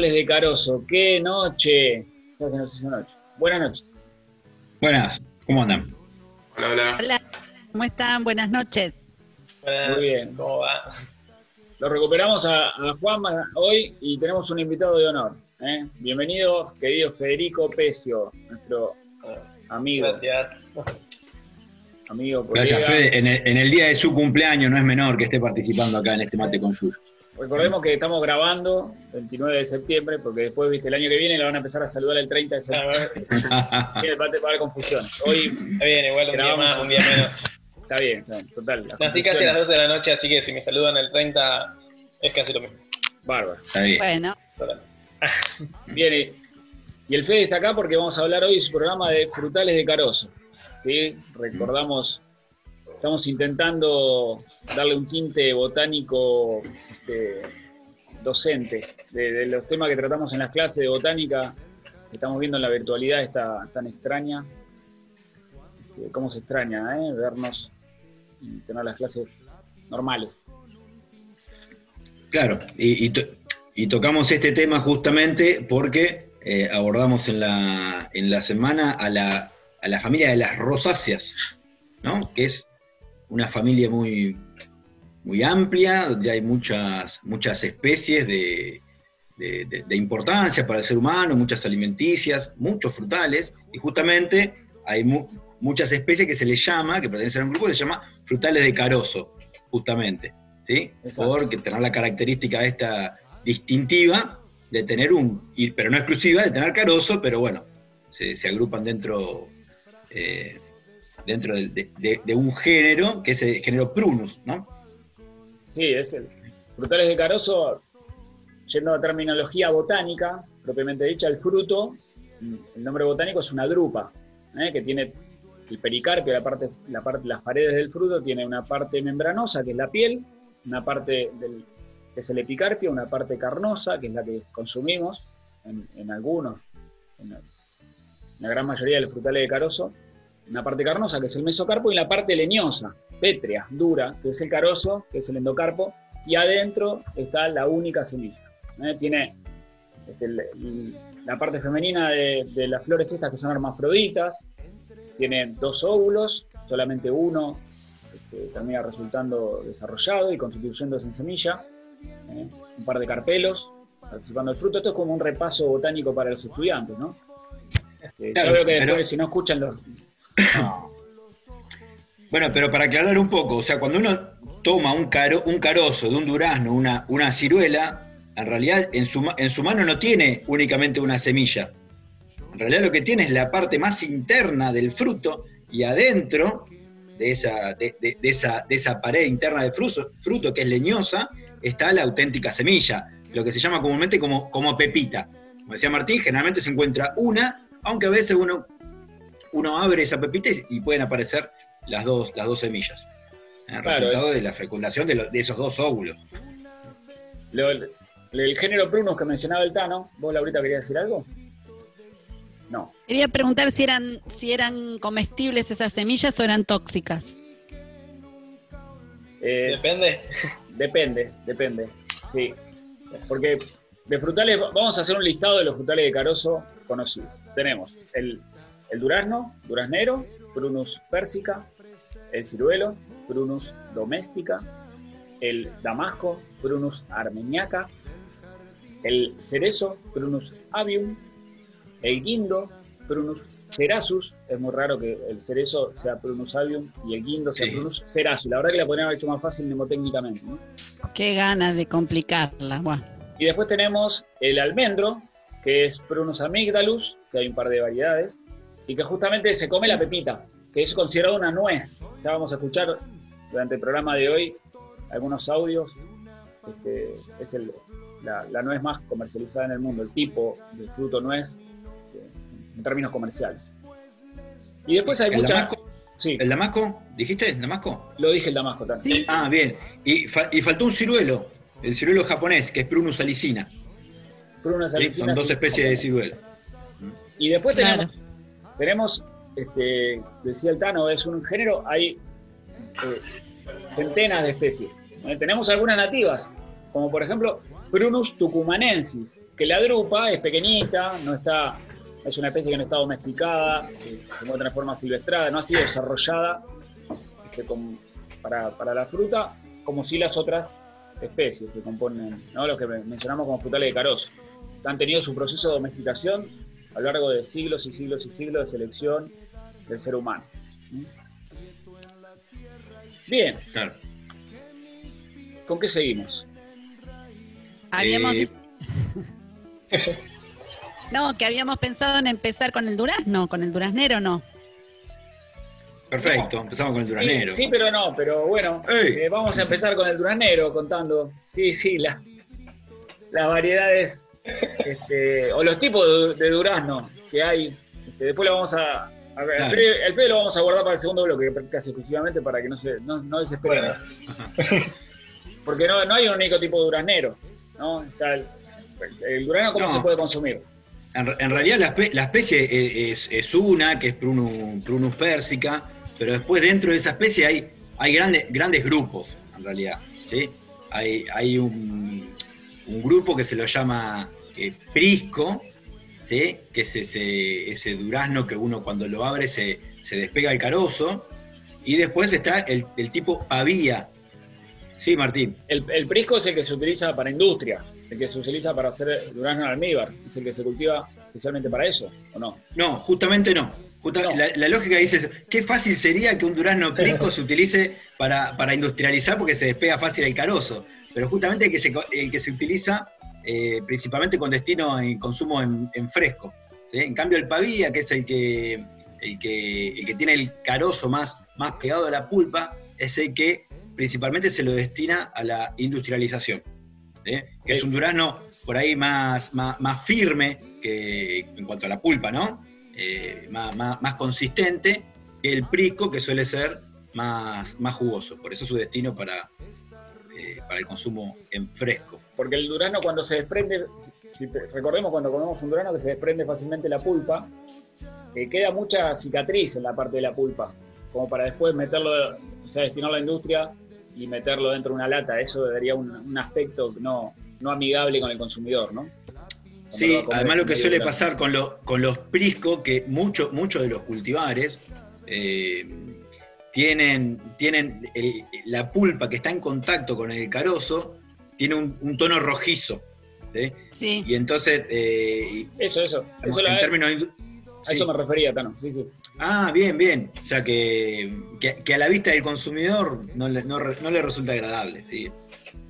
De Carozo, qué noche. Ya se nos hizo noche. Buenas noches. Buenas, ¿cómo andan? Hola, hola. Hola, ¿cómo están? Buenas noches. Buenas. Muy bien. ¿Cómo va? Lo recuperamos a, a Juanma hoy y tenemos un invitado de honor. ¿eh? Bienvenido, querido Federico Pecio, nuestro amigo. Gracias. Amigo. Gracias, Fede. En el, en el día de su cumpleaños no es menor que esté participando acá en este mate con Yuyo. Recordemos que estamos grabando 29 de septiembre, porque después, viste, el año que viene la van a empezar a saludar el 30 de septiembre. Va a haber confusión. Hoy Está bien, igual un día más, un- día menos. está bien, total. Nací casi a las 12 de la noche, así que si me saludan el 30 es casi lo mismo. Bárbaro. Está bien. Bueno. Bien, y- y el Fede está acá porque vamos a hablar hoy de su programa de frutales de Carozo. ¿sí? Recordamos, estamos intentando darle un tinte botánico este, docente de, los temas que tratamos en las clases de botánica que estamos viendo en la virtualidad esta tan extraña. Este, cómo se extraña ¿eh? vernos y tener las clases normales. Claro, y, y tocamos este tema justamente porque eh, abordamos en la, en la semana a la, a la familia de las rosáceas, ¿no? Que es una familia muy, muy amplia, donde hay muchas, muchas especies de, de- de- de importancia para el ser humano, muchas alimenticias, muchos frutales, y justamente hay mu- muchas especies que se les llama, que pertenecen a un grupo que se llama frutales de carozo, justamente, ¿sí? Exacto. Porque tener la característica esta distintiva de tener un, pero no exclusiva, de tener carozo, pero bueno, se, se agrupan dentro, eh, dentro de, un género, que es el género prunus, ¿no? Sí, es el frutales de carozo, yendo a terminología botánica, propiamente dicha, el fruto, el nombre botánico es una drupa, ¿eh? que tiene el pericarpio, la parte, la parte, las paredes del fruto, tiene una parte membranosa, que es la piel, una parte del, que es el epicarpio, una parte carnosa, que es la que consumimos en, en algunos, en la, en la gran mayoría de los frutales de carozo, una parte carnosa, que es el mesocarpo, y la parte leñosa, pétrea, dura, que es el carozo, que es el endocarpo, y adentro está la única semilla. ¿eh? Tiene este, el- el- la parte femenina de, de las flores estas que son hermafroditas, tiene dos óvulos, solamente uno este, termina resultando desarrollado y constituyéndose en semilla, ¿eh? un par de carpelos participando del fruto. Esto es como un repaso botánico para los estudiantes, ¿no? Este, Claro, yo creo que pero- si no escuchan los... No. Bueno, pero para aclarar un poco, o sea, cuando uno toma un, caro, un carozo de un durazno, una, una ciruela, en realidad en su, en su mano no tiene únicamente una semilla. En realidad lo que tiene es la parte más interna del fruto y adentro de esa, de esa, de esa pared interna del fruto, fruto que es leñosa, está la auténtica semilla, lo que se llama comúnmente como, como pepita. Como decía Martín, generalmente se encuentra una, aunque a veces uno, uno abre esa pepita y- pueden aparecer las dos, las dos semillas. El Claro, resultado de la fecundación de, lo- de esos dos óvulos. Lo- el, el género prunus que mencionaba el Tano, ¿vos Laurita querías decir algo? No. quería preguntar si eran, si eran comestibles esas semillas o eran tóxicas. Eh, Depende. Depende, depende. Sí. Porque de frutales, vamos a hacer un listado de los frutales de carozo conocidos. Tenemos el, el durazno, duraznero, Prunus persica, el ciruelo, Prunus domestica, el damasco, Prunus armeniaca, el cerezo, Prunus avium, el guindo, Prunus cerasus, es muy raro que el cerezo sea Prunus avium y el guindo sea Sí. Prunus cerasus. La verdad que la podrían haber hecho más fácil mnemotécnicamente. ¿no? Qué ganas de complicarla. Bueno, Y después tenemos el almendro, que es Prunus amygdalus, que hay un par de variedades, y que justamente se come la pepita, que es considerado una nuez. Ya vamos a escuchar durante el programa de hoy algunos audios. Este, es el, la, la nuez más comercializada en el mundo, el tipo de fruto nuez eh, en términos comerciales. Y después hay ¿El muchas. damasco? Sí, ¿El damasco? ¿Dijiste? ¿El damasco? lo dije el damasco también. Sí. Ah, bien. Y, fa- y faltó un ciruelo, el ciruelo japonés, que es Prunus salicina. Prunus ¿sí? salicinas Son dos especies de ciruelo. Y después Claro. tenemos, tenemos este, decía el Tano, es un género, hay eh, centenas de especies. Tenemos algunas nativas, como por ejemplo Prunus tucumanensis, que la drupa es pequeñita, no está, es una especie que no está domesticada, encuentra en forma silvestrada, no ha sido desarrollada este, para la fruta, como si las otras especies que componen, ¿no? los que mencionamos como frutales de carozo han tenido su proceso de domesticación a lo largo de siglos y siglos y siglos de selección del ser humano. ¿Mm? Bien, Claro. ¿con qué seguimos? Habíamos Eh, No, que habíamos pensado en empezar con el durazno, con el duraznero, no. Perfecto, empezamos con el duranero. Sí, sí, pero no, pero bueno, eh, vamos a empezar con el duranero contando, sí, sí, la- las variedades este, o los tipos de, de durazno que hay. Este, después lo vamos a... el. Fede, el Fede lo vamos a guardar para el segundo bloque, casi exclusivamente para que no se no, no desesperen. Porque no, no hay un único tipo de duraznero, ¿no? Está el, el durazno, ¿cómo No. se puede consumir? En, en realidad la, espe- la especie es, es una, que es Prunus, Prunus persica, pero después dentro de esa especie hay, hay grandes, grandes grupos, en realidad. ¿sí? Hay, hay un, un grupo que se lo llama eh, prisco, ¿sí? que es ese, ese durazno que uno cuando lo abre se, se despega el carozo, y después está el, el tipo pavía. Sí, Martín. El, el prisco es el que se utiliza para industria, el que se utiliza para hacer durazno en almíbar, es el que se cultiva especialmente para eso, ¿o no? No, justamente no. Justa- No. La, la lógica dice eso. Qué fácil sería que un durazno prisco se utilice para, para industrializar porque se despega fácil el carozo. Pero justamente el que se, co- el que se utiliza eh, principalmente con destino en consumo en, en fresco. ¿sí? En cambio el pavía, que es el que, el que, el que tiene el carozo más, más pegado a la pulpa, es el que principalmente se lo destina a la industrialización. ¿sí? Que es un durazno por ahí más, más, más firme que, en cuanto a la pulpa, ¿no? Eh, más, más- más consistente que el prisco, que suele ser más, más jugoso. Por eso su destino para, eh, para el consumo en fresco. Porque el durazno cuando se desprende, si- recordemos cuando comemos un durazno que se desprende fácilmente la pulpa, eh, queda mucha cicatriz en la parte de la pulpa, como para después meterlo, o sea, destinarlo a la industria y meterlo dentro de una lata. Eso daría un, un aspecto no, no amigable con el consumidor, ¿no? Sí, además lo que suele pasar con, lo- con los priscos, que muchos muchos de los cultivares eh, tienen, tienen el- la pulpa que está en contacto con el carozo, tiene un, un tono rojizo. ¿sí? Sí. Y entonces, eh, Eso, eso. eso en la- términos... a sí. eso me refería, Tano. Sí, sí. Ah, bien, bien. O sea que, que, que a la vista del consumidor no le, no le resulta agradable. Sí.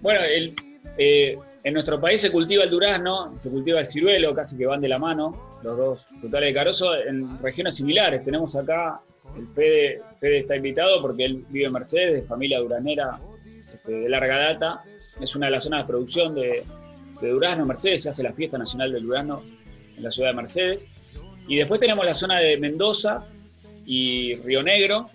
Bueno, el, eh, en nuestro país se cultiva el durazno, se cultiva el ciruelo, casi que van de la mano, los dos frutales de carozo, en regiones similares. Tenemos acá, el Fede, Fede está invitado porque él vive en Mercedes, de familia duranera este, de larga data. Es una de las zonas de producción de, de durazno Mercedes, se hace la fiesta nacional del durazno en la ciudad de Mercedes. Y después tenemos la zona de Mendoza y Río Negro,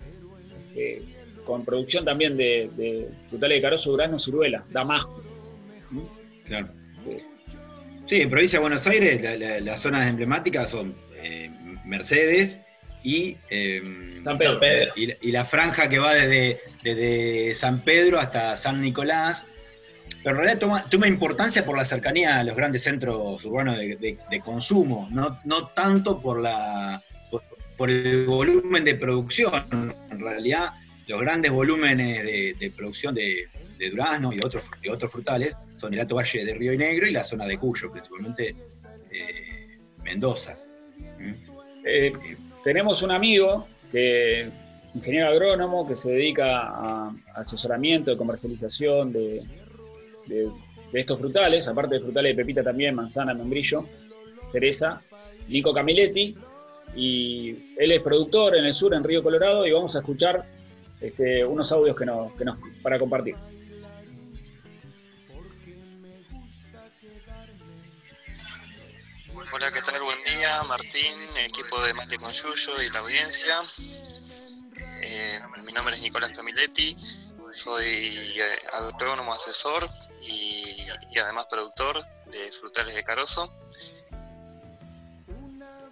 eh, con producción también de, de frutales de carozo, durazno, ciruela, damasco. Claro. Sí. Sí, en provincia de Buenos Aires la- la- las zonas emblemáticas son eh, Mercedes y, eh, San Pedro. Y, la- y la franja que va desde, desde San Pedro hasta San Nicolás. Pero en realidad toma, toma importancia por la cercanía a los grandes centros urbanos de, de- de consumo, no, no tanto por, la, por, por el volumen de producción. En realidad, los grandes volúmenes de, de producción de, de durazno y otros, de otros frutales son el Alto Valle de Río y Negro y la zona de Cuyo, principalmente eh, Mendoza. ¿Mm? Eh, tenemos un amigo que ingeniero agrónomo que se dedica a asesoramiento de comercialización de, estos frutales, aparte de frutales de pepita también, manzana, membrillo, Teresa, Nico Camiletti, y él es productor en el sur, en Río Colorado, y vamos a escuchar este, unos audios que nos, para compartir. Hola, ¿qué tal? Buen día, Martín, equipo de Mate con Yuyo y la audiencia. Eh, mi nombre es Nicolás Camiletti, soy eh, agrónomo asesor y, además productor de frutales de Carozo.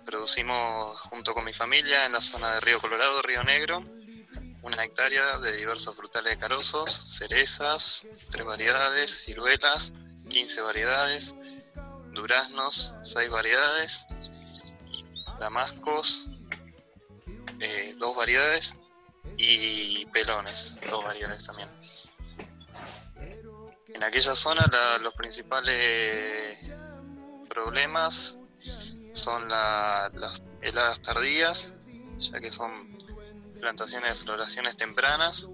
Producimos junto con mi familia en la zona de Río Colorado, Río Negro, una hectárea de diversos frutales de carozos, cerezas, tres variedades, ciruelas, 15 variedades, duraznos, 6 variedades, damascos, eh, dos variedades y pelones, dos variedades también. En aquella zona la- los principales problemas son la- las heladas tardías, ya que son plantaciones de floraciones tempranas.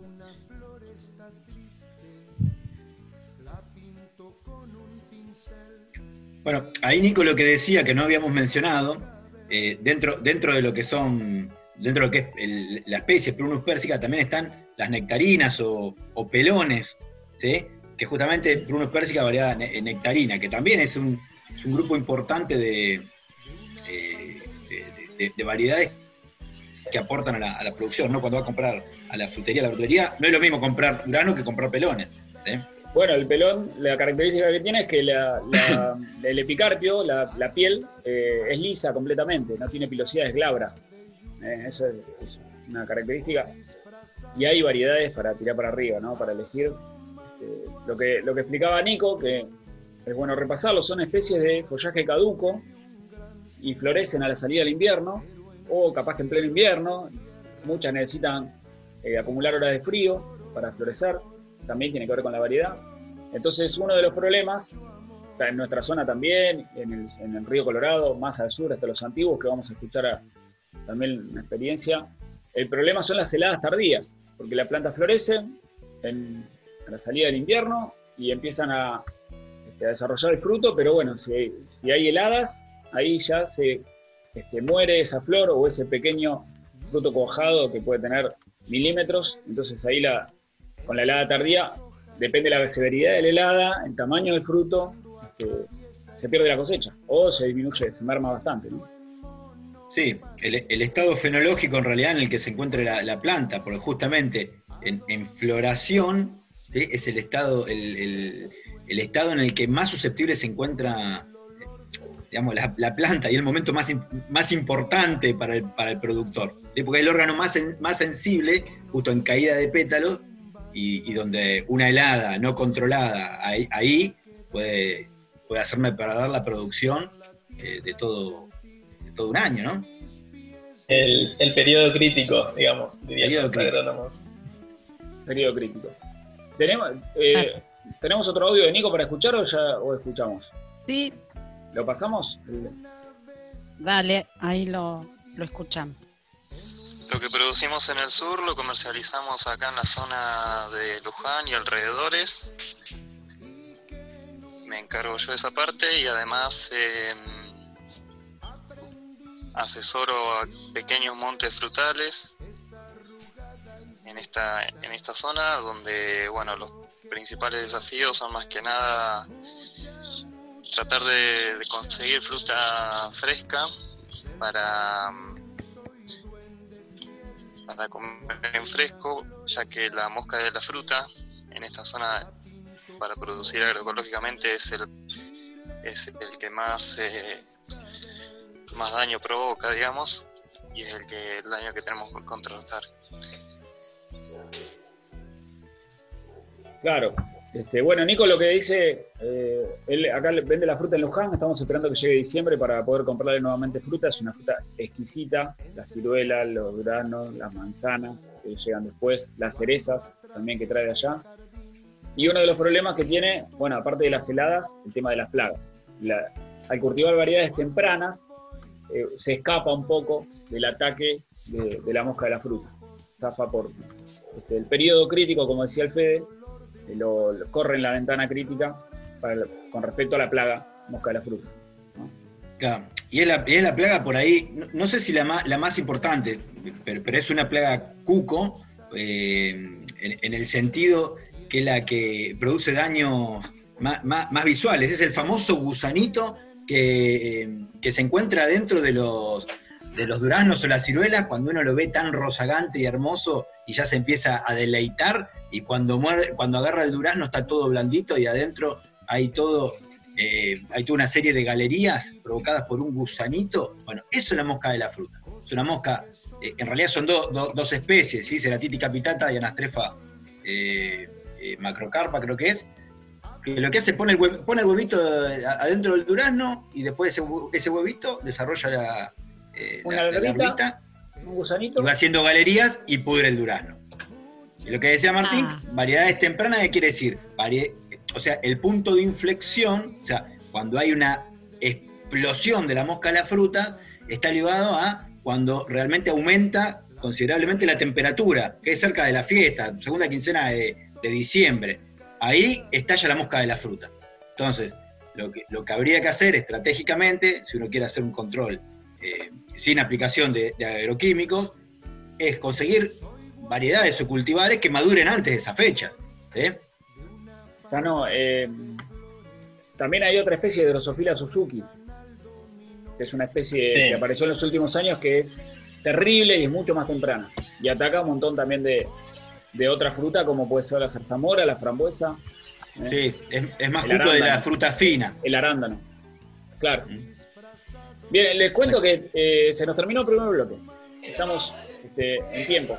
Bueno, ahí Nico lo que decía que no habíamos mencionado, eh, dentro, dentro de lo que son, dentro de lo que es la especie Prunus persica, también están las nectarinas o, pelones, que justamente Prunus persica variedad ne- nectarina, que también es un, grupo importante de, eh, de- de- de variedades que aportan a la, producción, ¿no? Cuando va a comprar a la frutería, a la frutería, no es lo mismo comprar grano que comprar pelones. Bueno, el pelón, la característica que tiene es que la- la- el epicarpio, la, la piel, eh, es lisa completamente, no tiene pilosidades glabras. Eh, eso es, es una característica. Y hay variedades para tirar para arriba, ¿no? Para elegir. Eh, lo, que, lo que explicaba Nico, que es bueno repasarlo, son especies de follaje caduco y florecen a la salida del invierno, o capaz que en pleno invierno. Muchas necesitan eh, acumular horas de frío para florecer también tiene que ver con la variedad. Entonces, uno de los problemas, está en nuestra zona también, en el, en el río Colorado, más al sur, hasta los antiguos, que vamos a escuchar a- también una experiencia, el problema son las heladas tardías, porque la planta florece en, a la salida del invierno y empiezan a, este, a desarrollar el fruto, pero bueno, si, si hay heladas, ahí ya se este, muere esa flor o ese pequeño fruto cuajado que puede tener milímetros, entonces ahí la, con la helada tardía, depende de la severidad de la helada, el tamaño del fruto, este, se pierde la cosecha o se disminuye, se merma bastante. Sí, el, estado fenológico en realidad en el que se encuentra la, la planta, porque justamente en, floración es el estado, el, estado en el que más susceptible se encuentra digamos, la, la planta y el momento más, más importante para el, para productor. Porque es el órgano más, más sensible, justo en caída de pétalos, y, y donde una helada no controlada ahí, ahí puede, puede hacerme perder la producción eh, de, todo, de todo un año, ¿no? El, el periodo crítico, digamos, dirían Periodo los crítico. agrónomos. Periodo crítico. ¿Tenemos, eh, ¿Tenemos otro audio de Nico para escuchar o ya o escuchamos? Sí, ¿Lo pasamos? dale, ahí lo, lo escuchamos. Lo que producimos en el sur lo comercializamos acá en la zona de Luján y alrededores. Me encargo yo de esa parte y además eh, asesoro a pequeños montes frutales en esta, en esta zona donde bueno los principales desafíos son más que nada tratar de conseguir fruta fresca para para comer en fresco, ya que la mosca de la fruta en esta zona para producir agroecológicamente es el, es el que más, eh, más daño provoca, digamos, y es el, que, el daño que tenemos que contrarrestar. Claro. Este, bueno, Nico lo que dice, eh, él acá vende la fruta en Luján, estamos esperando que llegue diciembre para poder comprarle nuevamente fruta, es una fruta exquisita, la ciruela, los granos, las manzanas que llegan después, las cerezas también que trae de allá. Y uno de los problemas que tiene, bueno, aparte de las heladas, el tema de las plagas. La- al cultivar variedades tempranas, eh, se escapa un poco del ataque de, la mosca de la fruta. Zafa por este, el periodo crítico, como decía el Fede, lo, lo corre en la ventana crítica con respecto a la plaga mosca de la fruta. Y es la, es la plaga por ahí, no, sé si la más, la más importante, pero, pero es una plaga cuco, eh, en, el sentido que es la que produce daños más, más- más visuales. Es el famoso gusanito que, eh, que se encuentra dentro de los, de los duraznos o las ciruelas cuando uno lo ve tan rozagante y hermoso y ya se empieza a deleitar y cuando, muerde- cuando agarra el durazno está todo blandito y adentro hay todo... eh, hay toda una serie de galerías provocadas por un gusanito. Bueno, eso es la mosca de la fruta. Es una mosca, eh, en realidad son do- do- dos especies, ¿sí? Ceratiti capitata y Anastrefa eh, macrocarpa, creo que es, que lo que hace pone el, pone el huevito adentro del durazno y después ese, ese huevito desarrolla la, Una la- la larvita. larvita Un gusanito. y va haciendo galerías y pudre el durazno. Y lo que decía Martín, Ah. variedades tempranas, ¿qué quiere decir? O sea, el punto de inflexión, o sea, cuando hay una explosión de la mosca a la fruta, está ligado a cuando realmente aumenta considerablemente la temperatura, que es cerca de la fiesta, segunda quincena de, de diciembre. Ahí estalla la mosca de la fruta. Entonces, lo que, lo que habría que hacer estratégicamente, si uno quiere hacer un control eh, sin aplicación de, de agroquímicos, es conseguir variedades o cultivares que maduren antes de esa fecha. ¿sí? Ya no, eh, también hay otra especie de Drosophila Suzuki, que es una especie Sí. que apareció en los últimos años que es terrible y es mucho más temprana. Y ataca un montón también de, de otra fruta, como puede ser la zarzamora, la frambuesa, ¿eh? Sí, es, es más justo de la fruta fina. el arándano. Claro. Bien, les cuento que eh, se nos terminó el primer bloque. Estamos este, en tiempo.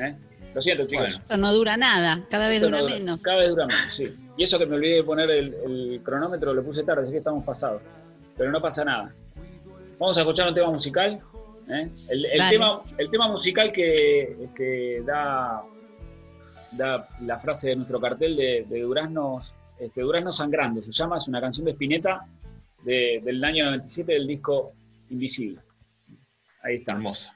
¿eh? Lo siento, chicos. Bueno, Esto no dura nada, cada vez Esto dura no menos. Cada vez dura menos, sí. Y eso que me olvidé de poner el, el cronómetro, lo puse tarde, así que estamos pasados. Pero no pasa nada. Vamos a escuchar un tema musical. ¿eh? El, tema, el tema musical que, que da, da la frase de nuestro cartel de, de Duraznos, este, Duraznos Sangrando, se llama, es una canción de Spinetta de- del año 97 del disco Invisible. Ahí está. hermosa.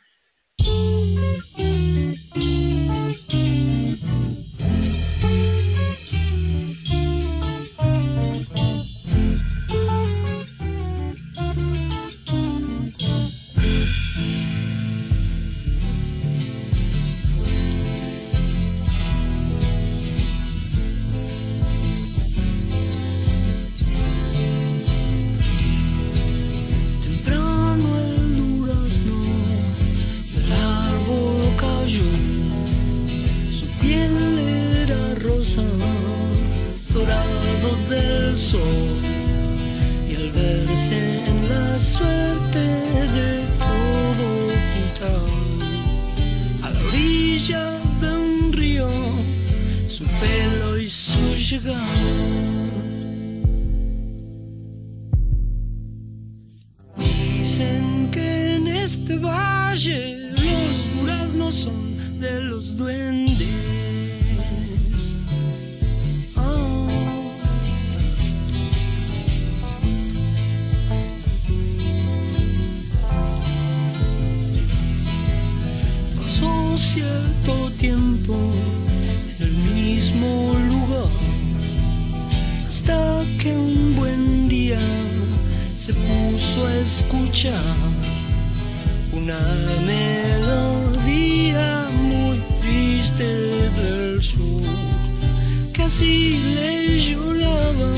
Así le lloraba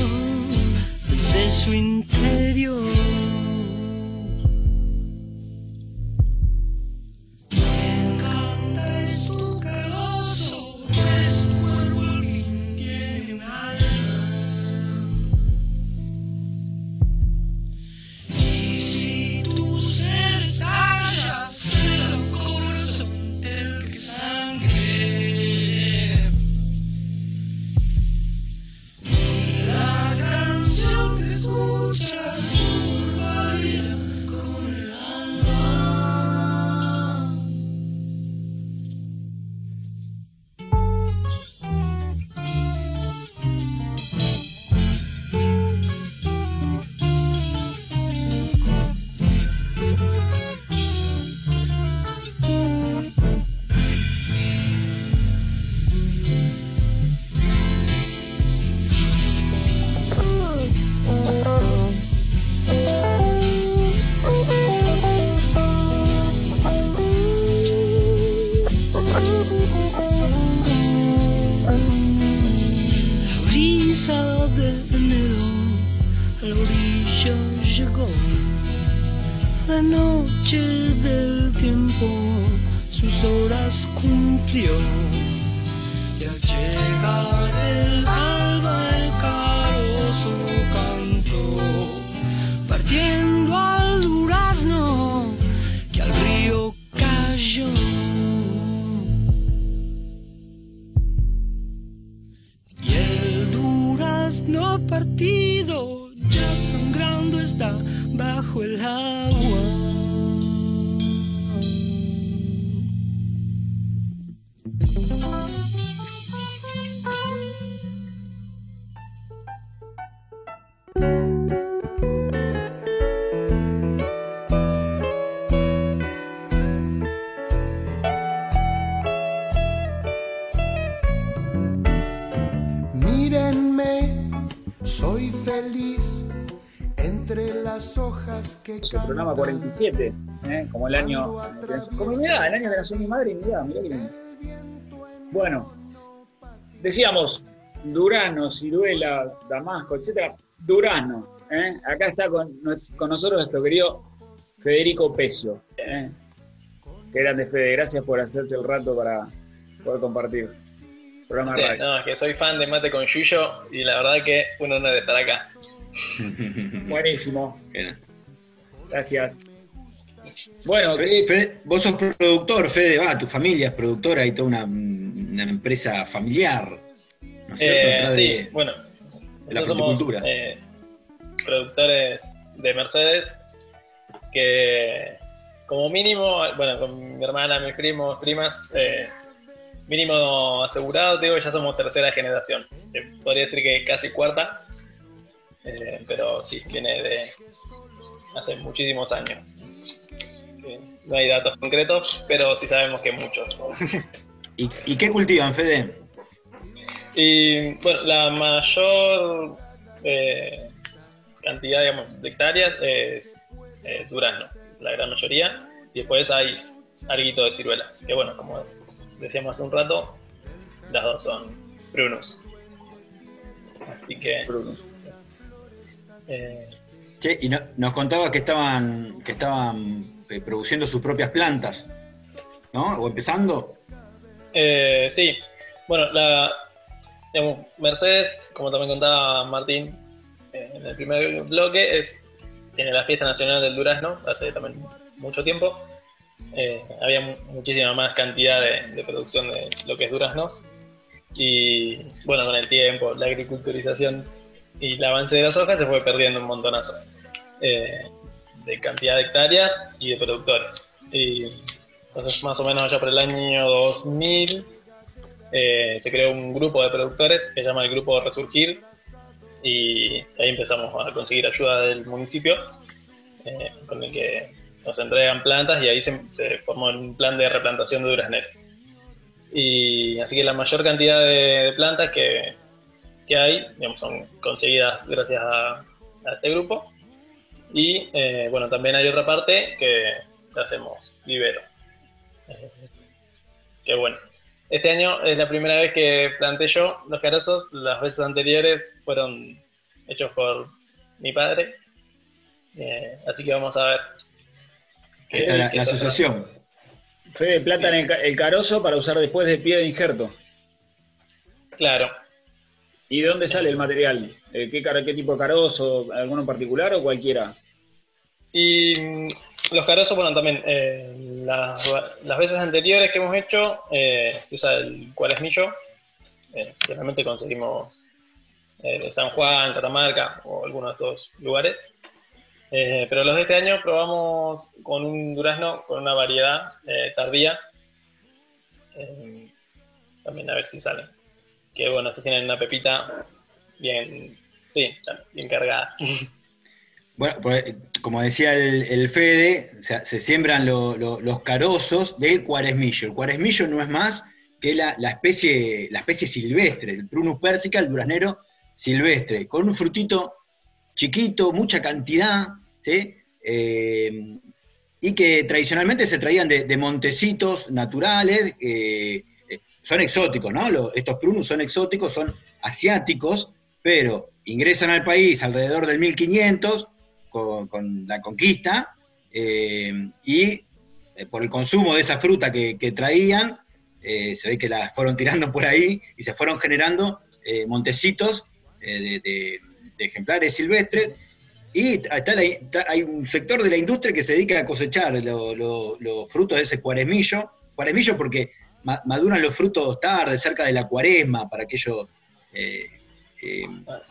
desde su interior. El programa cantan. 47, ¿eh? como el año. Como mi edad, el año que nació mi madre y mi edad, mirá que lindo. Bueno, decíamos Durano, Ciruela, Damasco, etcétera. Durano, ¿eh? acá está con, con nosotros nuestro querido Federico Pecio. ¿eh? Qué grande, Fede, gracias por hacerte el rato para poder compartir. Programa Sí, radio. no, que soy fan de Mate con Yuyo y la verdad que un honor estar acá. Buenísimo, Bien. Gracias. Bueno, Fede- ¿qué- Fede, vos sos productor, Fede, va, tu familia es productora y toda una, una empresa familiar. ¿No es cierto? Eh, sí, de- bueno, de la nosotros somos fruticultura. eh, productores de Mercedes que como mínimo, bueno, con mi hermana, mis primos, primas, eh, mínimo asegurado, te digo, ya somos tercera generación. Podría decir que casi cuarta, eh, pero sí, viene de hace muchísimos años. No hay datos concretos, pero sí sabemos que muchos. ¿Y, y qué cultivan, Fede? Y bueno, la mayor eh, cantidad digamos, de hectáreas es eh, durazno, la gran mayoría. Y después hay alguito de ciruela, que bueno, como decíamos hace un rato, las dos son prunus. Así que eh, Che, y no- nos contaba que estaban, que estaban eh, produciendo sus propias plantas, ¿no? O empezando. Eh, sí, bueno, la digamos, Mercedes, como también contaba Martín eh, en el primer bloque, es tiene la fiesta nacional del durazno hace también mucho tiempo. Eh, había mu- muchísima más cantidad de, de producción de lo que es duraznos y bueno, con el tiempo, la agriculturización y el avance de las hojas se fue perdiendo un montonazo eh, de cantidad de hectáreas y de productores. Y entonces, más o menos allá por el año 2000, eh, se creó un grupo de productores que se llama el Grupo Resurgir y ahí empezamos a conseguir ayuda del municipio eh, con el que nos entregan plantas y ahí se, formó un plan de replantación de durazneros. Y así que la mayor cantidad de, plantas que, que hay digamos, son conseguidas gracias a este grupo. Y eh, bueno, también hay otra parte que hacemos vivero. Eh, que bueno, este año es la primera vez que planté yo los carozos, las veces anteriores fueron hechos por mi padre, Eh, así que vamos a ver. qué- la, qué la asociación. Fede plata en el, el carozo para usar después de pie de injerto. Claro, ¿Y de dónde sale el material? Eh, ¿Qué, qué tipo de carozo? ¿Alguno en particular o cualquiera? Y mm, los carozos, bueno, también eh, las, las veces anteriores que hemos hecho, eh, usa el cuaresmillo. Eh, generalmente conseguimos eh, San Juan, Catamarca o alguno de estos lugares. Eh, pero los de este año probamos con un durazno con una variedad eh, tardía. También a ver si salen. Que bueno, estos tienen una pepita bien, sí, bien cargada. Bueno, pues, como decía el, Fede, se siembran lo- lo- los carozos del cuaresmillo. El cuaresmillo no es más que la, especie, la especie silvestre, el Prunus persica, el duraznero silvestre, con un frutito chiquito, mucha cantidad, ¿sí? Eh, y que tradicionalmente se traían de, montecitos naturales, eh, son exóticos, ¿no? Estos prunus son exóticos, son asiáticos, pero ingresan al país alrededor del 1500 con, con la conquista eh, y eh, por el consumo de esa fruta que, traían, eh, se ve que la fueron tirando por ahí y se fueron generando eh, montecitos de, ejemplares silvestres. Y está la- está- hay un sector de la industria que se dedica a cosechar lo- lo- los frutos de ese cuaresmillo. Cuaresmillo porque ma- maduran los frutos tarde, cerca de la cuaresma, para aquellos eh,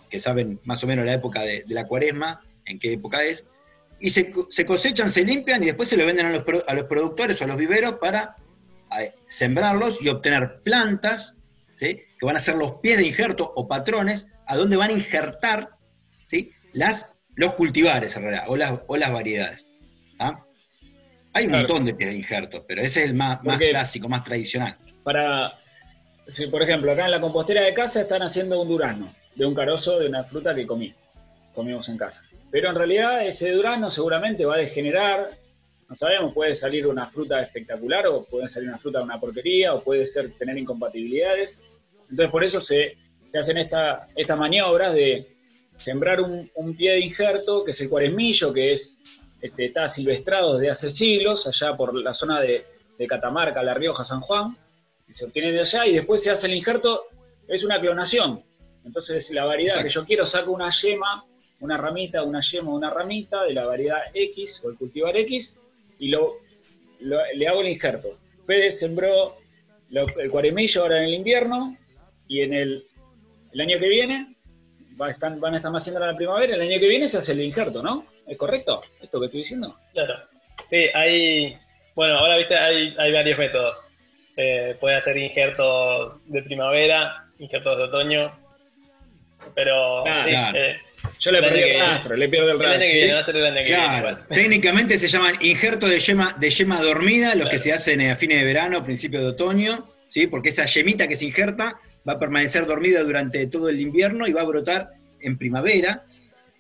que saben más o menos la época de la cuaresma, en qué época es. Y se, co- se cosechan, se limpian y después se lo venden a los, a los productores o a los viveros para sembrarlos y obtener plantas ¿sí? que van a ser los pies de injerto o patrones a donde van a injertar ¿sí? las, los cultivares en realidad, o las, o las variedades. ¿ah? Hay un Claro. montón de pies de injerto, pero ese es el más, más Porque- clásico, más tradicional. Para, si, por ejemplo, acá en la compostera de casa están haciendo un durazno, de un carozo de una fruta que comí, comimos en casa. Pero en realidad ese durazno seguramente va a degenerar, no sabemos, puede salir una fruta espectacular o puede salir una fruta de una porquería o puede ser tener incompatibilidades. Entonces por eso se, se hacen esta, estas maniobras de sembrar un, un pie de injerto, que es el cuaresmillo, que es, este, está silvestrado desde hace siglos, allá por la zona de, de Catamarca, La Rioja, San Juan, y se obtiene de allá y después se hace el injerto, es una clonación. Entonces la variedad Exacto. que yo quiero saco una yema, una ramita, una yema, una ramita de la variedad X o el cultivar X y lo, lo- le hago el injerto. Fede sembró lo- el cuaremillo ahora en el invierno y en el, el año que viene va a estar- van a estar haciendo en la primavera, el año que viene se hace el injerto, ¿no? ¿Es correcto esto que estoy diciendo? Claro. Sí, hay. Bueno, ahora viste, hay, hay varios métodos. Eh, puede hacer injertos de primavera, injertos de otoño. Pero. Ah, sí, claro. eh, Yo le perdí el rastro, le pierdo el rastro. que viene, va a ser el año que viene. Claro, igual. técnicamente se llaman injertos de yema, de yema dormida, los Claro. que se hacen a fines de verano, principios de otoño, ¿sí? porque esa yemita que se injerta va a permanecer dormida durante todo el invierno y va a brotar en primavera.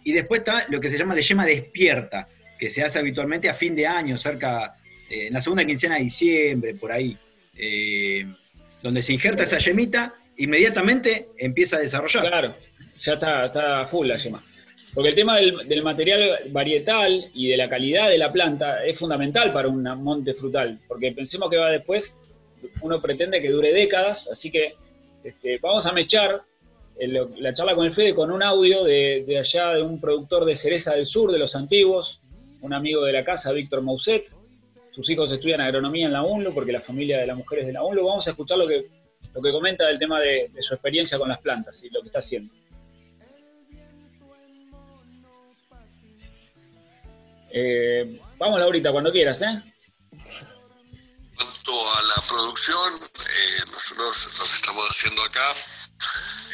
Y después está lo que se llama de yema despierta, que se hace habitualmente a fin de año, cerca, eh, en la segunda quincena de diciembre, por ahí, eh, donde se injerta esa yemita, inmediatamente empieza a desarrollar. Claro, ya está, está full la yema. Porque el tema del, material varietal y de la calidad de la planta es fundamental para un monte frutal, porque pensemos que va después, uno pretende que dure décadas, así que este, vamos a mechar el- la charla con el Fede con un audio de, allá de un productor de cereza del sur, de los antiguos, un amigo de la casa, Víctor Mousset. Sus hijos estudian agronomía en la UNLU, porque la familia de la mujer es de la UNLU. Vamos a escuchar lo que, lo que comenta del tema de su experiencia con las plantas y lo que está haciendo. Eh, vamos, Laurita, cuando quieras, ¿eh? cuanto a la producción, eh, nosotros lo que estamos haciendo acá,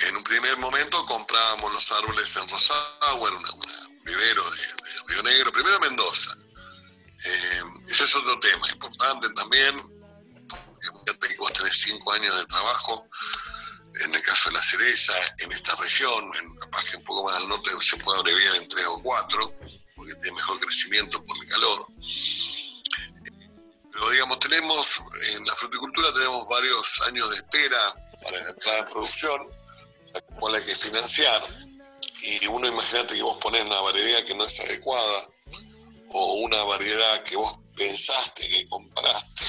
en un primer momento comprábamos los árboles en Rosagua, en un vivero de, Río Negro, primero en Mendoza. Eh, ese es otro tema importante también, porque vos tenés cinco años de trabajo, en el caso de la cereza, en esta región, en, capaz que un poco más al norte se puede abreviar en tres o cuatro, porque tiene mejor crecimiento por el calor. Pero digamos, tenemos, en la fruticultura tenemos varios años de espera para la entrada en producción, la cual hay que financiar. Y uno imagínate que vos ponés una variedad que no es adecuada, o una variedad que vos pensaste que compraste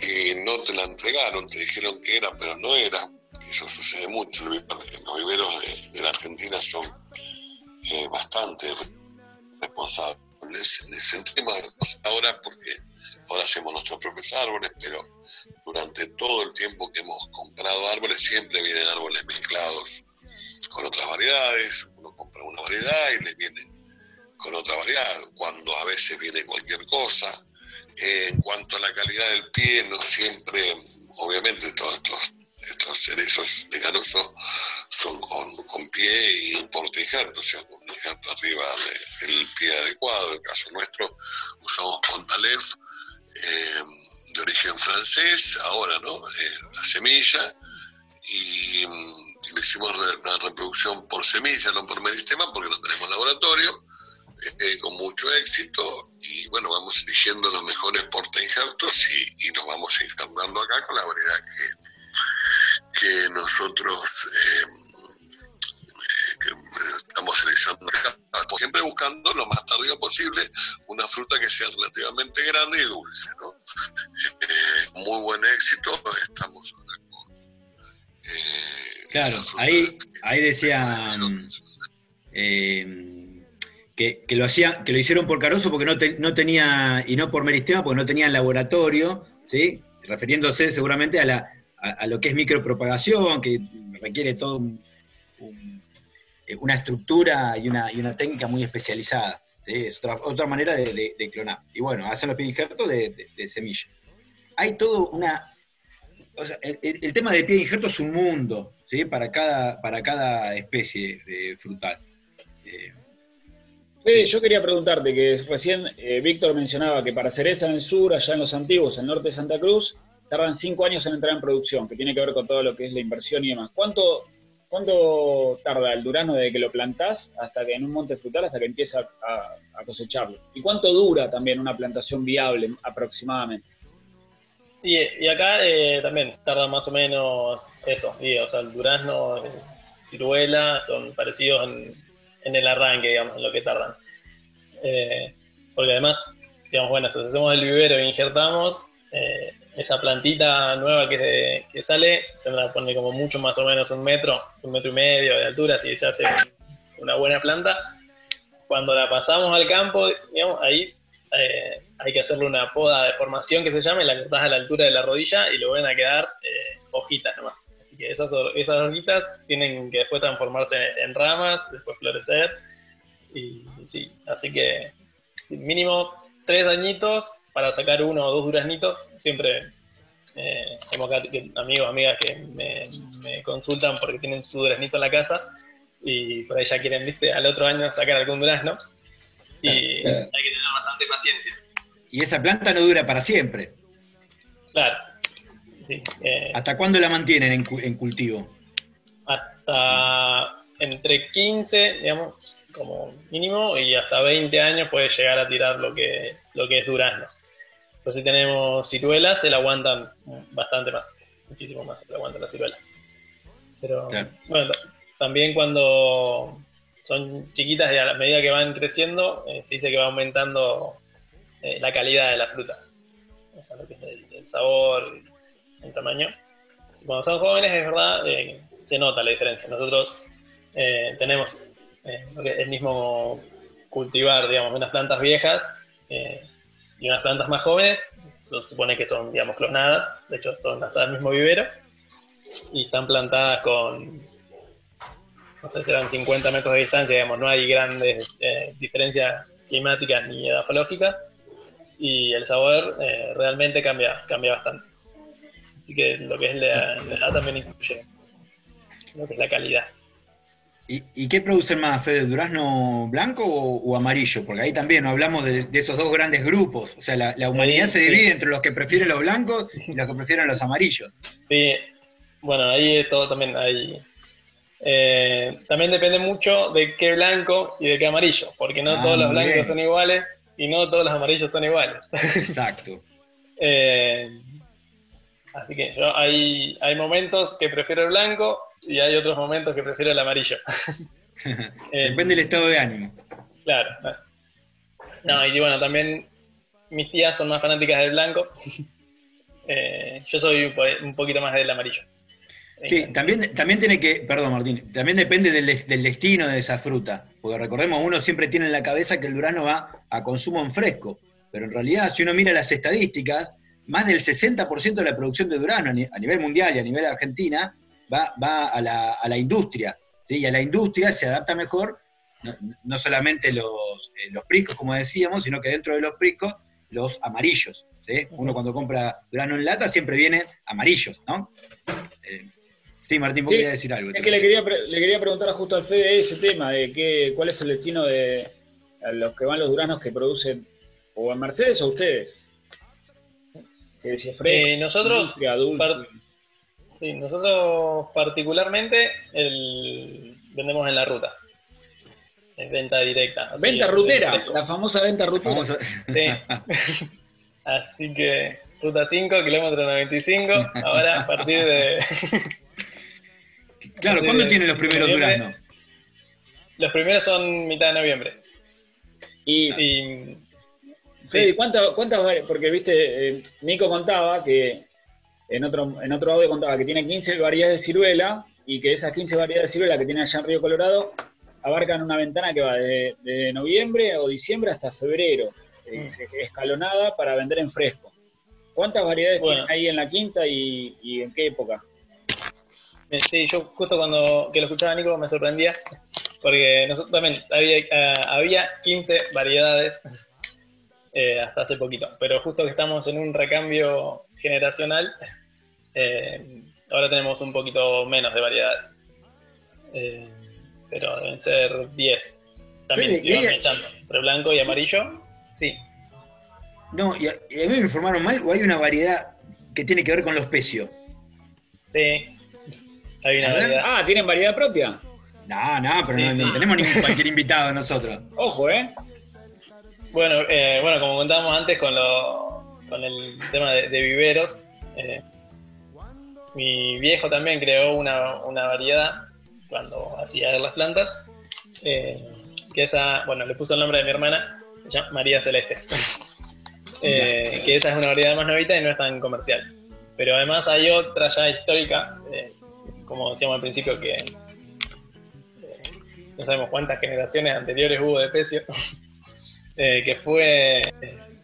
y no te la entregaron, te dijeron que era, pero no era. Eso sucede mucho. Los viveros de, de la Argentina son eh, bastante responsables en ese tema. Ahora, porque ahora hacemos nuestros propios árboles, pero durante todo el tiempo que hemos comprado árboles siempre vienen árboles mezclados con otras variedades. Uno compra una variedad y le viene con otra variedad, cuando a veces viene cualquier cosa. Eh, en cuanto a la calidad del pie, no siempre, ahí, ahí decía eh, que, lo hacía, que lo hicieron por Caroso porque no, no tenía, y no por Meristema, porque no tenían laboratorio, ¿sí? refiriéndose seguramente a, la, a, lo que es micropropagación, que requiere todo un- eh, una estructura y una, y una técnica muy especializada. Es otra, otra manera de, clonar. Y bueno, hacen los pie injertos de, de- de semilla. Hay todo una, o sea, el, el- tema de pie injerto es un mundo, ¿sí? Para cada, para cada especie de frutal. Eh, yo quería preguntarte que recién eh, Víctor mencionaba que para cereza en el sur, allá en los antiguos, en el norte de Santa Cruz, tardan cinco años en entrar en producción, que tiene que ver con todo lo que es la inversión y demás. ¿Cuánto, cuánto tarda el durazno desde que lo plantás hasta que en un monte frutal hasta que empieza a cosecharlo? ¿Y cuánto dura también una plantación viable aproximadamente? Y, y acá eh, también tarda más o menos eso. Y, o sea, el durazno, el ciruela son parecidos en, en el arranque, digamos, en lo que tardan. Eh, porque además, digamos, bueno, si hacemos el vivero e injertamos, eh, esa plantita nueva que, que sale tendrá que poner como mucho más o menos un metro, un metro y medio de altura, si se hace una buena planta. Cuando la pasamos al campo, digamos, ahí eh, hay que hacerle una poda de formación que se llama, y la cortás a la altura de la rodilla y le van a quedar eh, hojitas nomás. Así que esas, esas hojitas tienen que después transformarse en ramas, después florecer. Y sí, así que mínimo tres añitos para sacar uno o dos duraznitos. Siempre eh, tengo acá que- amigos, amigas que me, me consultan porque tienen su duraznito en la casa y por ahí ya quieren, viste, al otro año sacar algún durazno. Y Claro. hay que tener bastante paciencia. Y esa planta no dura para siempre. Claro. Sí, eh, ¿Hasta cuándo la mantienen en, en cultivo? hasta entre 15, digamos, como mínimo, y hasta 20 años puede llegar a tirar lo que, lo que es durazno. Pues si tenemos ciruelas, se la aguantan bastante más, muchísimo más, se la aguantan las ciruelas. Pero Claro. bueno, ta- también cuando son chiquitas y a la medida que van creciendo, eh, se dice que va aumentando eh, la calidad de la fruta. Lo que es el, sabor, el tamaño. Cuando son jóvenes, es verdad, eh, se nota la diferencia. Nosotros eh, tenemos el mismo cultivar, digamos, unas plantas viejas y unas plantas más jóvenes. Se supone que son, digamos, clonadas. De hecho, son hasta el mismo vivero. Y están plantadas con, no sé, serán 50 metros de distancia, digamos, no hay grandes diferencias climáticas ni edafológicas. Y el sabor eh, realmente cambia, cambia bastante. Así que lo que es la, la edad también influye lo que es la calidad. ¿Y, y qué producen más, Fede? ¿Durazno blanco o, o amarillo? Porque ahí también hablamos de, de esos dos grandes grupos. O sea, la, la humanidad Sí, se sí. divide entre los que prefieren los blancos y los que prefieren los amarillos. Sí, bueno, ahí es todo también hay. eh, también depende mucho de qué blanco y de qué amarillo, porque no Ah, todos los blancos bien. son iguales y no todos los amarillos son iguales. Exacto. Eh, así que yo hay, hay momentos que prefiero el blanco y hay otros momentos que prefiero el amarillo. Eh, Depende del estado de ánimo. Claro. No, y bueno, también mis tías son más fanáticas del blanco. Eh, yo soy un, po- un poquito más del amarillo. Sí, también, también tiene que, perdón Martín, también depende del, des- del destino de esa fruta. Porque recordemos, uno siempre tiene en la cabeza que el durazno va a consumo en fresco. Pero en realidad, si uno mira las estadísticas, más del 60% de la producción de durazno a ni- a nivel mundial y a nivel de Argentina va, va a, la, a la industria. ¿sí? Y a la industria se adapta mejor no, no solamente los, eh, los priscos, como decíamos, sino que dentro de los priscos, los amarillos. ¿sí? Uno cuando compra durazno en lata siempre vienen amarillos, ¿no? Eh, sí, Martín, vos Sí, querías decir algo. Es que le quería, le quería preguntar justo al Fede ese tema de qué, cuál es el destino de a los que van los duranos que producen o en Mercedes o ustedes. Que decía Fred, Eh, nosotros, industria, dulce. par- sí, nosotros particularmente el- vendemos en la ruta. Es venta directa. Venta rutera, la famosa venta rutera. A- Sí. Así que ruta 5, kilómetro 95. Ahora a partir de. Claro, ¿cuándo tienen los primeros duraznos? Los primeros son mitad de noviembre. Y, Y Fede, ¿cuántas, cuántas, porque viste, eh, Nico contaba que en otro, en otro audio contaba que tiene 15 variedades de ciruela y que esas 15 variedades de ciruela que tiene allá en Río Colorado abarcan una ventana que va de, de noviembre o diciembre hasta febrero, eh, escalonada para vender en fresco. ¿Cuántas variedades Bueno. tienen ahí en la quinta y, y en qué época? Sí, yo justo cuando que lo escuchaba Nico me sorprendía, porque nosotros también había, eh, había 15 variedades eh, hasta hace poquito, pero justo que estamos en un recambio generacional, eh, ahora tenemos un poquito menos de variedades. Eh, pero deben ser 10. También Fede, se echando, entre blanco y amarillo. Sí, No, y a, y a mí me informaron mal o hay una variedad que tiene que ver con los pecios. sí. Hay una A ver. variedad. Ah, ¿tienen variedad propia? No, no, pero no, Sí, no sí. tenemos ningún cualquier invitado nosotros. Ojo, ¿eh? Bueno, eh, bueno, como contábamos antes con, lo, con el tema de, de viveros, eh, mi viejo también creó una, una variedad cuando hacía las plantas, eh, que esa, bueno, le puso el nombre de mi hermana, se llama María Celeste, Eh, que esa es una variedad más novita y no es tan comercial. Pero además hay otra ya histórica, eh, como decíamos al principio, que no sabemos cuántas generaciones anteriores hubo de pecio, eh, que fue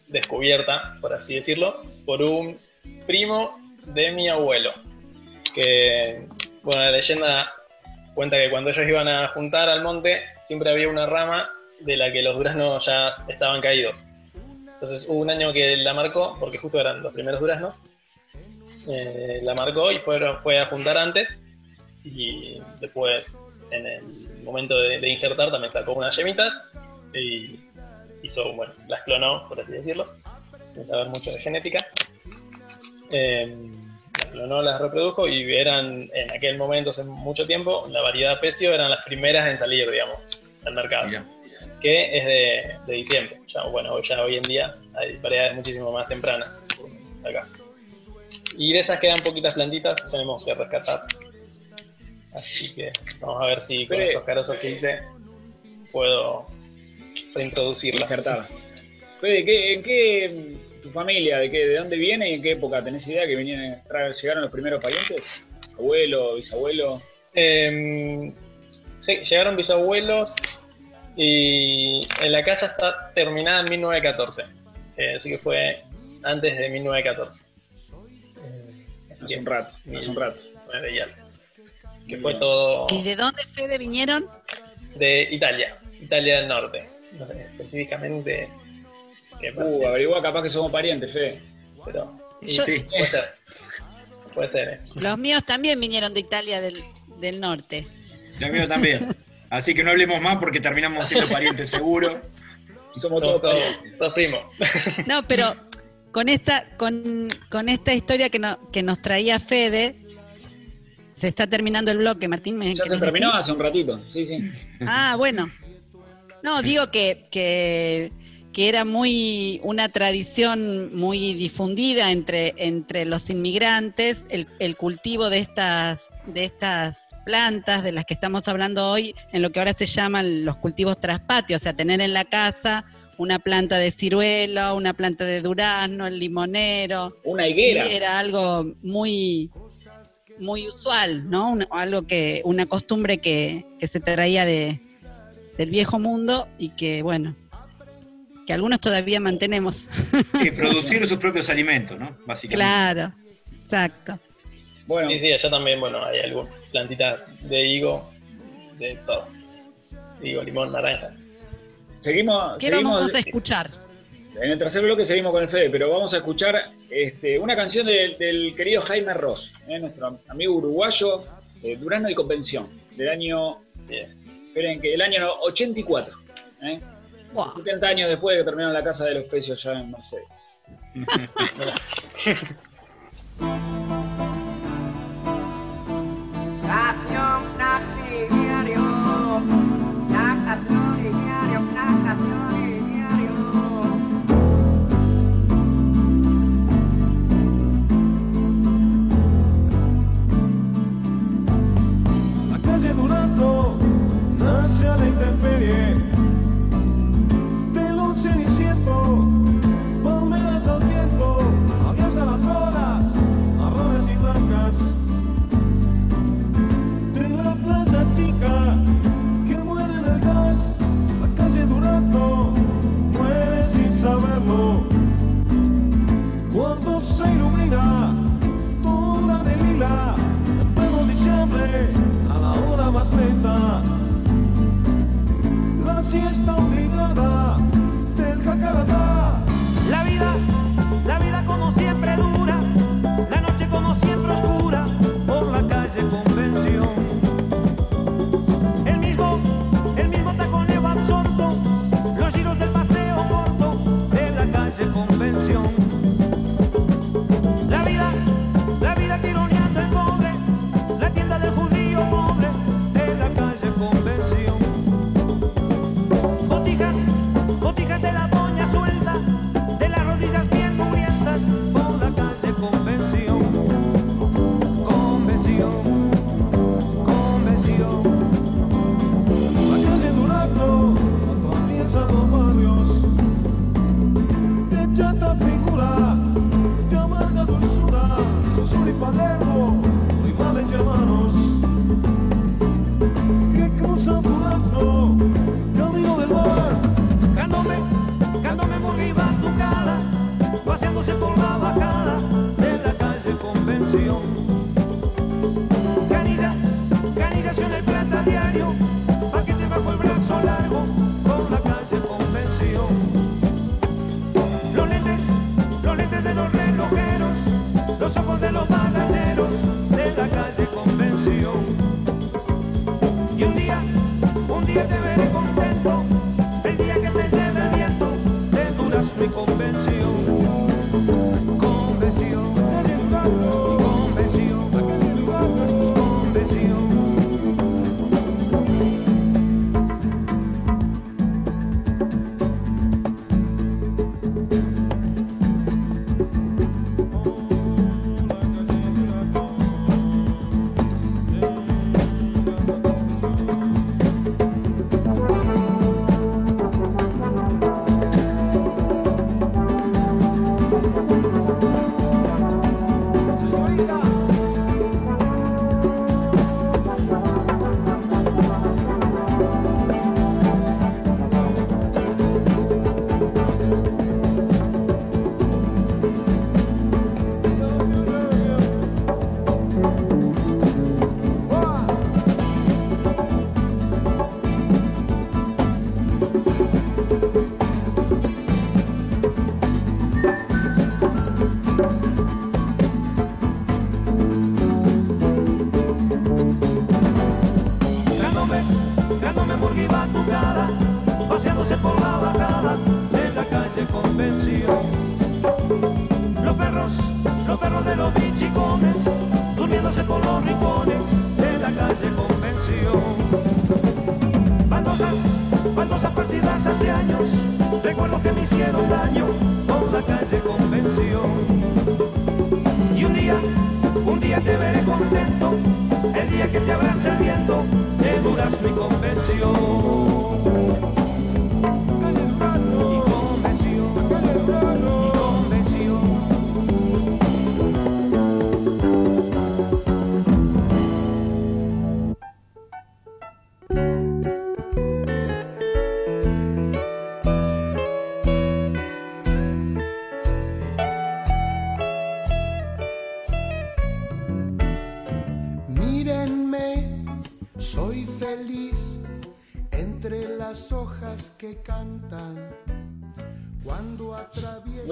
descubierta, por así decirlo, por un primo de mi abuelo. Que, bueno, la leyenda cuenta que cuando ellos iban a juntar al monte, siempre había una rama de la que los duraznos ya estaban caídos. Entonces hubo un año que la marcó, porque justo eran los primeros duraznos, eh, la marcó y fue a juntar antes y después en el momento de, de injertar también sacó unas yemitas y hizo, bueno, las clonó, por así decirlo, sin saber mucho de genética. Eh, las clonó, las reprodujo y eran en aquel momento, hace mucho tiempo, la variedad pecio eran las primeras en salir, digamos, al mercado, que es de, de diciembre. Ya, bueno, ya hoy en día hay variedades muchísimo más tempranas acá. Y de esas quedan poquitas plantitas, tenemos que rescatar. Así que vamos a ver si con Fede. estos carozos que hice puedo reintroducirla. Fede, ¿qué, ¿en qué tu familia, de qué, de dónde viene y en qué época? ¿Tenés idea que vinieron, llegaron los primeros parientes? ¿Abuelo, bisabuelo? Eh, sí, llegaron bisabuelos y en la casa está terminada en 1914. Eh, así que fue antes de 1914. Eh, Hace un rato, hace un rato. y algo. Que fue todo ¿Y de dónde, Fede, vinieron? de Italia, Italia del Norte. No sé específicamente Uh, averigua capaz que somos parientes, Fede. pero Yo- sí, puede ser. Puede ser, eh. Los míos también vinieron de Italia del, del norte. lo mío también. Así que no hablemos más porque terminamos siendo parientes seguro. Somos todos Todos, todos primos. No, pero con esta, con, con esta historia que, no- que nos traía Fede, se está terminando el bloque, Martín. ¿me Ya se terminó decir? hace un ratito, sí, sí. Ah, bueno. No, digo que, que, que era muy una tradición muy difundida entre, entre los inmigrantes, el, el cultivo de estas, de estas plantas de las que estamos hablando hoy, en lo que ahora se llaman los cultivos traspatio, o sea, tener en la casa una planta de ciruelo, una planta de durazno, el limonero, Una y higuera. era algo muy muy usual, ¿no? Algo que, una costumbre que, que se traía de, del viejo mundo y que, bueno, que algunos todavía mantenemos. Sí, producir sus propios alimentos, ¿no? Básicamente. Claro, exacto. Bueno, Sí, sí, allá también, bueno, hay algunas plantitas de higo, de todo. Higo, limón, naranja. seguimos, ¿Qué seguimos vamos a escuchar? En el tercer bloque seguimos con el Fede, pero vamos a escuchar este, una canción de- del querido Jaime Ross, eh, nuestro amigo uruguayo, eh, Durano y Convención, del año, Bien. esperen que el año 84, eh, Buah. 70 años después de que terminaron la Casa de los Pecios ya en Mercedes.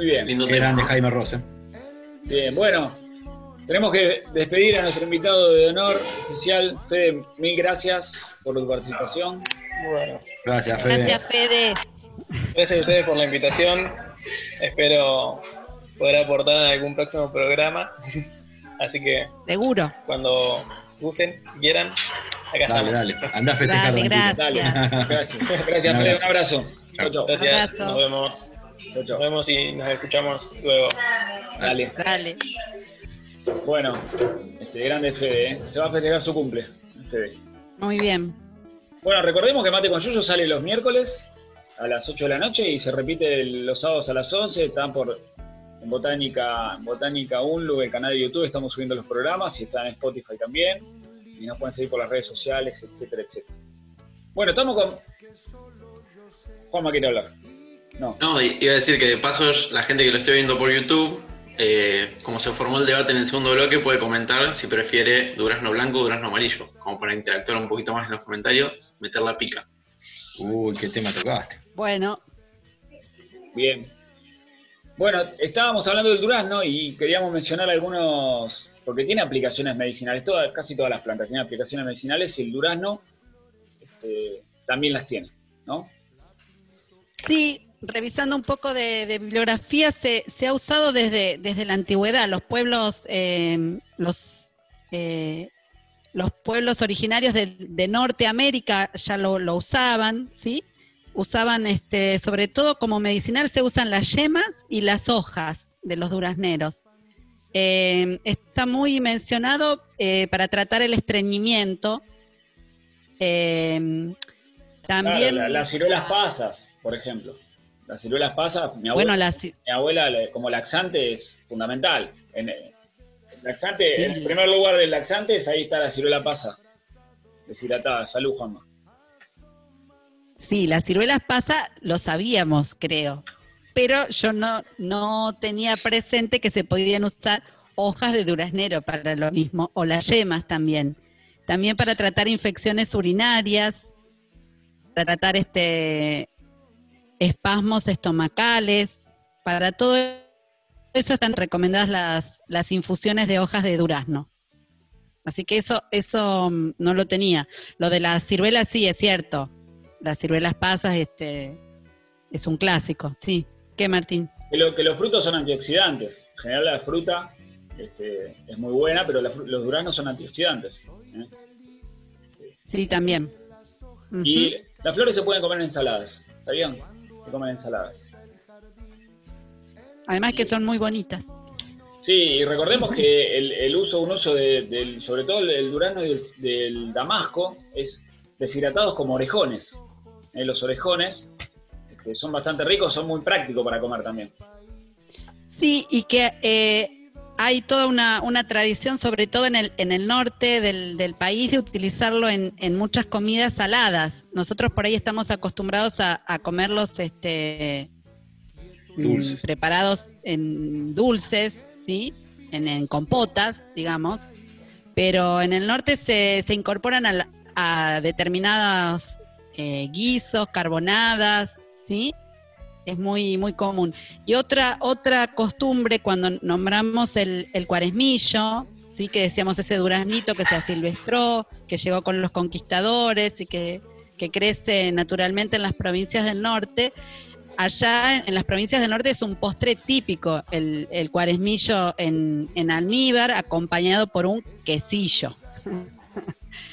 Muy bien. Qué grande Jaime Rosa. Bien, bueno, tenemos que despedir a nuestro invitado de honor especial. Fede, mil gracias por tu participación. Bueno, Gracias, Fede. Gracias, Fede. gracias a ustedes por la invitación. Espero poder aportar en algún próximo programa. Así que Seguro. cuando gusten, quieran, acá Dale, estamos. dale. Andá a festejar. Dale, gracias. Dale, gracias. Gracias, Un Fede, abrazo. un abrazo. Chau, chau. Gracias, Abrazo. nos vemos. Nos vemos y nos escuchamos luego. Dale. Dale. Bueno, este grande Fede, ¿eh? se va a festejar su cumple. Fede. Muy bien. Bueno, recordemos que Mate con Yuyo sale los miércoles a las 8 de la noche y se repite los sábados a las 11. Están por en Botánica, Botánica Unlu, el canal de YouTube, estamos subiendo los programas y están en Spotify también. Y nos pueden seguir por las redes sociales, etcétera, etcétera. Bueno, estamos con. Juanma quiere hablar. No. No, iba a decir que de paso la gente que lo esté viendo por YouTube eh, como se formó el debate en el segundo bloque, puede comentar si prefiere durazno blanco o durazno amarillo, como para interactuar un poquito más en los comentarios, meter la pica. Uy, qué tema tocaste. Bueno, Bien. Bueno, estábamos hablando del durazno y queríamos mencionar algunos, porque tiene aplicaciones medicinales, todas, casi todas las plantas tienen aplicaciones medicinales y el durazno este, también las tiene, ¿no? Sí, revisando un poco de, de bibliografía, se, se ha usado desde, desde la antigüedad. Los pueblos, eh, los, eh, los pueblos originarios de, de Norteamérica ya lo, lo usaban, ¿sí? Usaban, este, sobre todo como medicinal, se usan las yemas y las hojas de los durazneros. Eh, está muy mencionado eh, para tratar el estreñimiento. Eh, también. Claro, la- las ciruelas pasas, por ejemplo. Las ciruelas pasas, mi abuela, Bueno, las- mi abuela como laxante es fundamental. En, el laxante, Sí. en el primer lugar del laxante es ahí está la ciruela pasa. Deshidratada. Salud, Juanma. Sí, las ciruelas pasa, lo sabíamos, creo. Pero yo no, no tenía presente que se podían usar hojas de duraznero para lo mismo, o las yemas también. También para tratar infecciones urinarias, para tratar este espasmos estomacales, para todo eso están recomendadas las, las infusiones de hojas de durazno. Así que eso, eso mm, no lo tenía. Lo de las ciruelas sí es cierto. Las ciruelas pasas, este, es un clásico, sí. ¿Qué, Martín? Que, lo- que los frutos son antioxidantes. En general la fruta este, es muy buena, pero la los duraznos son antioxidantes. ¿eh? Sí, también. Y las flores se pueden comer en ensaladas. ¿Sabían? Se comen en ensaladas. Además que son muy bonitas. Sí, y recordemos que el, el uso, un uso de- del, sobre todo el, durazno y del, del damasco, es deshidratados como orejones. Eh, los orejones este, son bastante ricos, son muy prácticos para comer también. Sí, y que eh, hay toda una, una tradición, sobre todo en el, en el norte del, del país, de utilizarlo en, en muchas comidas saladas. Nosotros por ahí estamos acostumbrados a, a comerlos este, Dulces. preparados en dulces, ¿sí? En, en compotas, digamos. Pero en el norte se, se incorporan a, la- a determinados eh, guisos, carbonadas, ¿sí? Es muy, muy común. Y otra, otra costumbre cuando nombramos el, el cuaresmillo, ¿sí? que decíamos ese duraznito que se asilvestró, que llegó con los conquistadores y que, que crece naturalmente en las provincias del norte. Allá en, las provincias del norte es un postre típico, el, el cuaresmillo en, en almíbar, acompañado por un quesillo.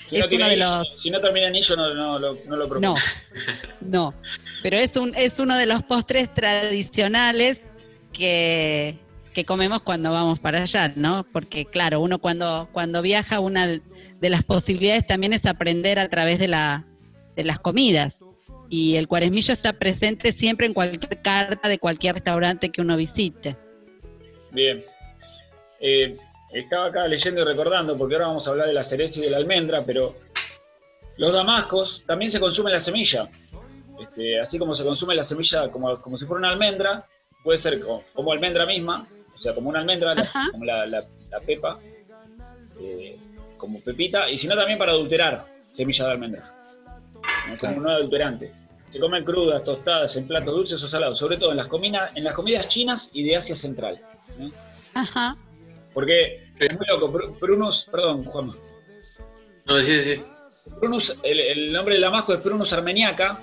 Si no, Es tiene uno de anillo- los- si no termina anillo, no, no, lo- no lo propongo. No, no. Pero es un, es uno de los postres tradicionales que, que comemos cuando vamos para allá, ¿no? Porque claro, uno cuando, cuando viaja, una de las posibilidades también es aprender a través de, la, de las comidas. Y el cuaresmillo está presente siempre en cualquier carta de cualquier restaurante que uno visite. Bien. Eh, estaba acá leyendo y recordando, porque ahora vamos a hablar de la cereza y de la almendra, pero los damascos también se consumen la semilla. Este, así como se consume la semilla como, como si fuera una almendra, puede ser co- como, almendra misma, o sea, como una almendra, la- como la, la- la pepa, eh, como pepita, y sino también para adulterar semilla de almendra, ¿no? como un adulterante. Se comen crudas, tostadas, en platos dulces o salados, sobre todo en las, comina- en las comidas chinas y de Asia Central. ¿no? Ajá. Porque es muy loco. Pr- Prunus, perdón, Juanma. No, sí, sí. Prunus, el, el nombre del damasco es Prunus armeniaca,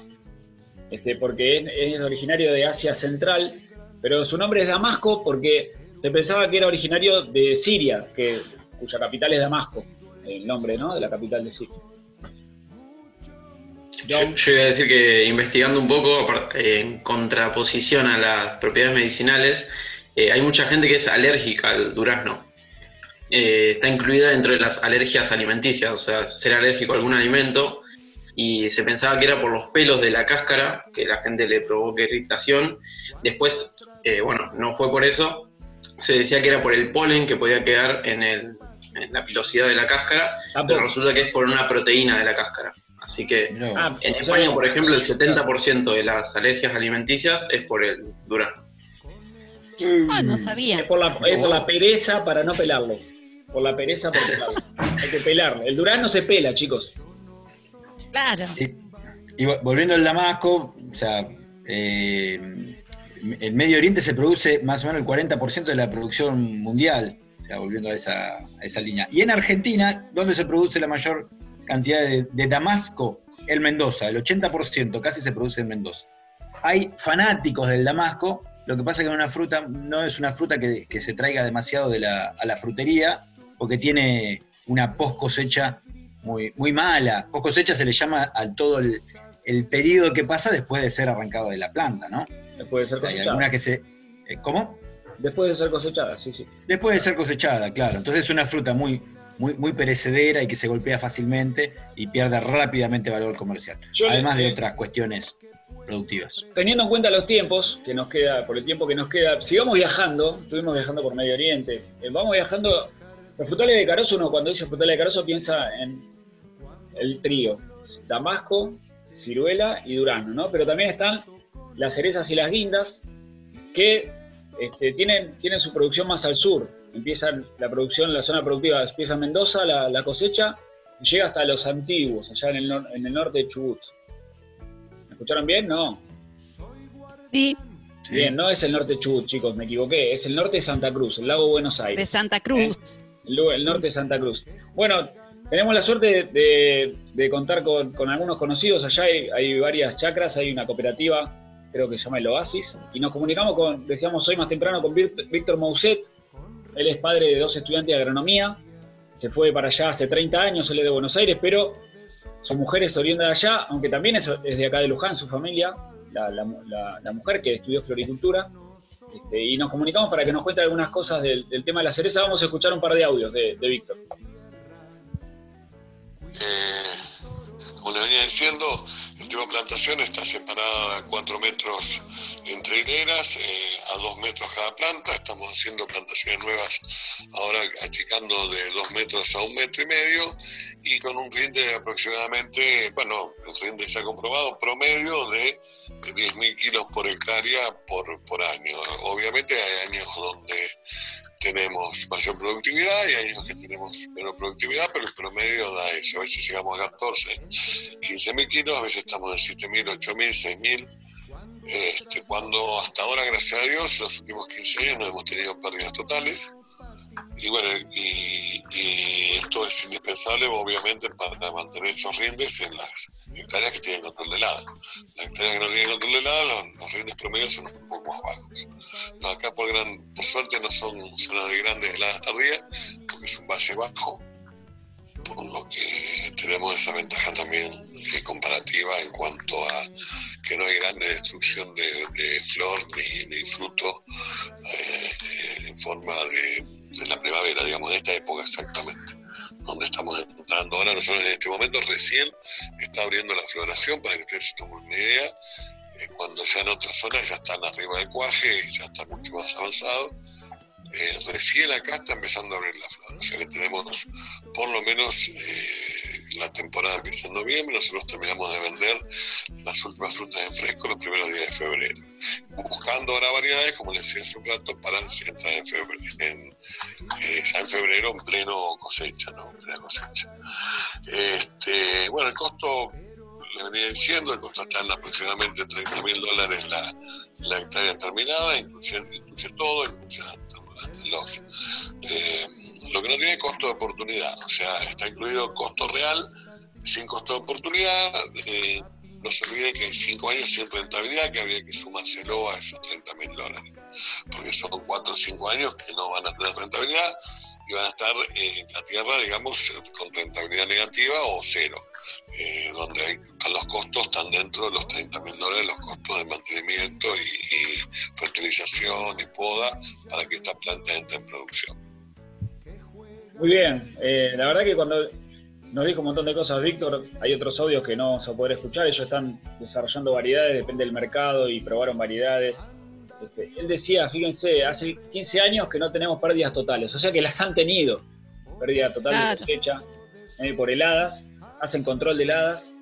este, porque es, es originario de Asia Central, pero su nombre es Damasco porque se pensaba que era originario de Siria, que, cuya capital es Damasco, el nombre ¿no? de la capital de Siria. Yo, yo iba a decir que investigando un poco, eh, en contraposición a las propiedades medicinales, eh, hay mucha gente que es alérgica al durazno. Eh, está incluida dentro de las alergias alimenticias, o sea, ser alérgico a algún alimento, y se pensaba que era por los pelos de la cáscara que la gente le provoque irritación. Después, eh, bueno, no fue por eso, se decía que era por el polen que podía quedar en, el- en la pilosidad de la cáscara, pero resulta que es por una proteína de la cáscara. Así que Ah, en España, por ejemplo, el 70% de las alergias alimenticias es por el durazno. Ah, no Es sabía. por, la, es por la pereza para no pelarlo. Por la pereza por pelarlo. Hay que pelarlo. El durazno se pela, chicos. Claro. Y vo- volviendo al Damasco, o sea, eh, en Medio Oriente se produce más o menos el 40% de la producción mundial, o sea, volviendo a esa, a esa línea. Y en Argentina, ¿dónde se produce la mayor cantidad de, de Damasco? El Mendoza, el 80% casi se produce en Mendoza. Hay fanáticos del Damasco, lo que pasa es que una fruta no es una fruta que, que se traiga demasiado de la, a la frutería, porque tiene una post cosecha muy, muy mala. Post cosecha se le llama al todo el, el periodo que pasa después de ser arrancado de la planta, ¿no? Después de ser sea, hay cosechada. algunas que se. eh, ¿Cómo? Después de ser cosechada, sí, sí. Después de ser cosechada, claro. Entonces es una fruta muy, muy, muy perecedera y que se golpea fácilmente y pierde rápidamente valor comercial. Yo le- Además de otras cuestiones productivas. Teniendo en cuenta los tiempos que nos queda, por el tiempo que nos queda, sigamos viajando, estuvimos viajando por Medio Oriente, eh, vamos viajando, los frutales de Carozo, uno cuando dice frutales de Carozo piensa en el trío, Damasco, ciruela y durazno, ¿no? Pero también están las cerezas y las guindas, que este, tienen, tienen su producción más al sur, empiezan la producción, la zona productiva empieza en Mendoza, la, cosecha, y llega hasta los antiguos, allá en el, en el norte de Chubut. ¿Me escucharon bien? No. Sí, Bien, no es el norte de Chubut, chicos, me equivoqué. Es el norte de Santa Cruz, el lago Buenos de Aires. Santa Cruz. El, lu- el norte de Santa Cruz. Bueno, tenemos la suerte de, de- de contar con, con algunos conocidos. Allá hay, hay varias chacras, hay una cooperativa, creo que se llama El Oasis. Y nos comunicamos con, decíamos hoy más temprano, con Víct- Víctor Mousset. Él es padre de dos estudiantes de agronomía. Se fue para allá hace 30 años, él es de Buenos Aires, pero su mujer es de allá, aunque también es, de acá de Luján, su familia, la, mujer que estudió floricultura. Este, y nos comunicamos para que nos cuente algunas cosas del, tema de la cereza. Vamos a escuchar un par de audios de, de Víctor. Eh, como le venía diciendo, tema plantación está separada a 4 metros entre hileras, eh, a 2 metros cada planta. Estamos haciendo plantaciones nuevas ahora achicando de 2 metros a un metro y medio y con un rinde de aproximadamente, bueno, el rinde se ha comprobado, promedio de 10.000 kilos por hectárea por, por año. Obviamente hay años donde tenemos mayor productividad y años que tenemos menos productividad, pero el promedio da eso. A veces llegamos a 14, 15 mil kilos, a veces estamos en 7 mil, 8 mil, 6 mil. Este, cuando hasta ahora, gracias a Dios, los últimos 15 años no hemos tenido pérdidas totales. Y bueno, y, y esto es indispensable, obviamente, para mantener esos rindes en las hectáreas que tienen control de helada. Las hectáreas que no tienen control de helada, los, los rindes promedios son un poco más bajos. Acá por, gran, por suerte no son zonas de grandes heladas tardías, porque es un valle bajo, por lo que tenemos esa ventaja también comparativa en cuanto a que no hay grande destrucción de, de flor ni, ni fruto eh, en forma de, de la primavera, digamos, de esta época exactamente donde estamos entrando. Ahora, nosotros en este momento recién está abriendo la floración para que ustedes se tomen una idea, eh, cuando ya en otras zonas ya están arriba del cuaje ya está mucho más avanzado. Eh, recién acá está empezando a abrir la flor, o sea que tenemos por lo menos eh, la temporada empieza en noviembre, nosotros terminamos de vender las últimas frutas en fresco los primeros días de febrero, buscando ahora variedades, como les decía hace un rato, para entrar en febrero, en, eh, ya en febrero en pleno cosecha, ¿no? En plena cosecha. Este, bueno, el costo, le venía diciendo, el costo aproximadamente 30 mil dólares la, la hectárea terminada, incluye, incluye todo, incluye los, eh, lo que no tiene costo de oportunidad, o sea, está incluido costo real, sin costo de oportunidad. eh, no se olviden que hay cinco años sin rentabilidad, que habría que sumárselo a esos 30 mil dólares, porque son cuatro o cinco años que no van a tener rentabilidad van a estar en la tierra, digamos, con rentabilidad negativa o cero, eh, donde hay, los costos están dentro de los 30 mil dólares, los costos de mantenimiento y, fertilización y poda para que esta planta entre en producción. Muy bien, eh, la verdad que cuando nos dijo un montón de cosas Víctor, hay otros audios que no se va a poder escuchar, ellos están desarrollando variedades, depende del mercado y probaron variedades. Este, él decía, fíjense, hace 15 años que no tenemos pérdidas totales, o sea que las han tenido, pérdida total de cosecha eh, por heladas, hacen control de heladas,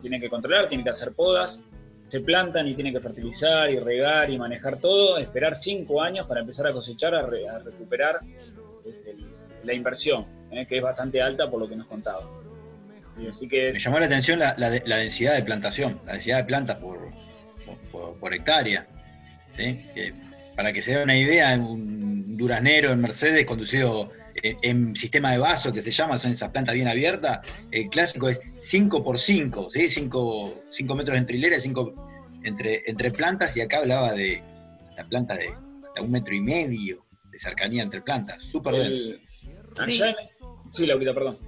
tienen que controlar, tienen que hacer podas, se plantan y tienen que fertilizar y regar y manejar todo, esperar cinco años para empezar a cosechar, a, re- a recuperar este, la inversión, ¿eh? que es bastante alta por lo que nos contaba. Y así que Me llamó la atención la, la de- la densidad de plantación, la densidad de plantas por, por, por- por hectárea. ¿Sí? Que, para que se dé una idea, un duraznero en Mercedes conducido en, en sistema de vaso, que se llama, son esas plantas bien abiertas, el clásico es 5 por 5, ¿sí? 5, metros entre hileras, 5 entre, entre plantas, y acá hablaba de la planta de hasta un metro y medio de cercanía entre plantas, súper denso. Sí. sí, Laurita, perdón.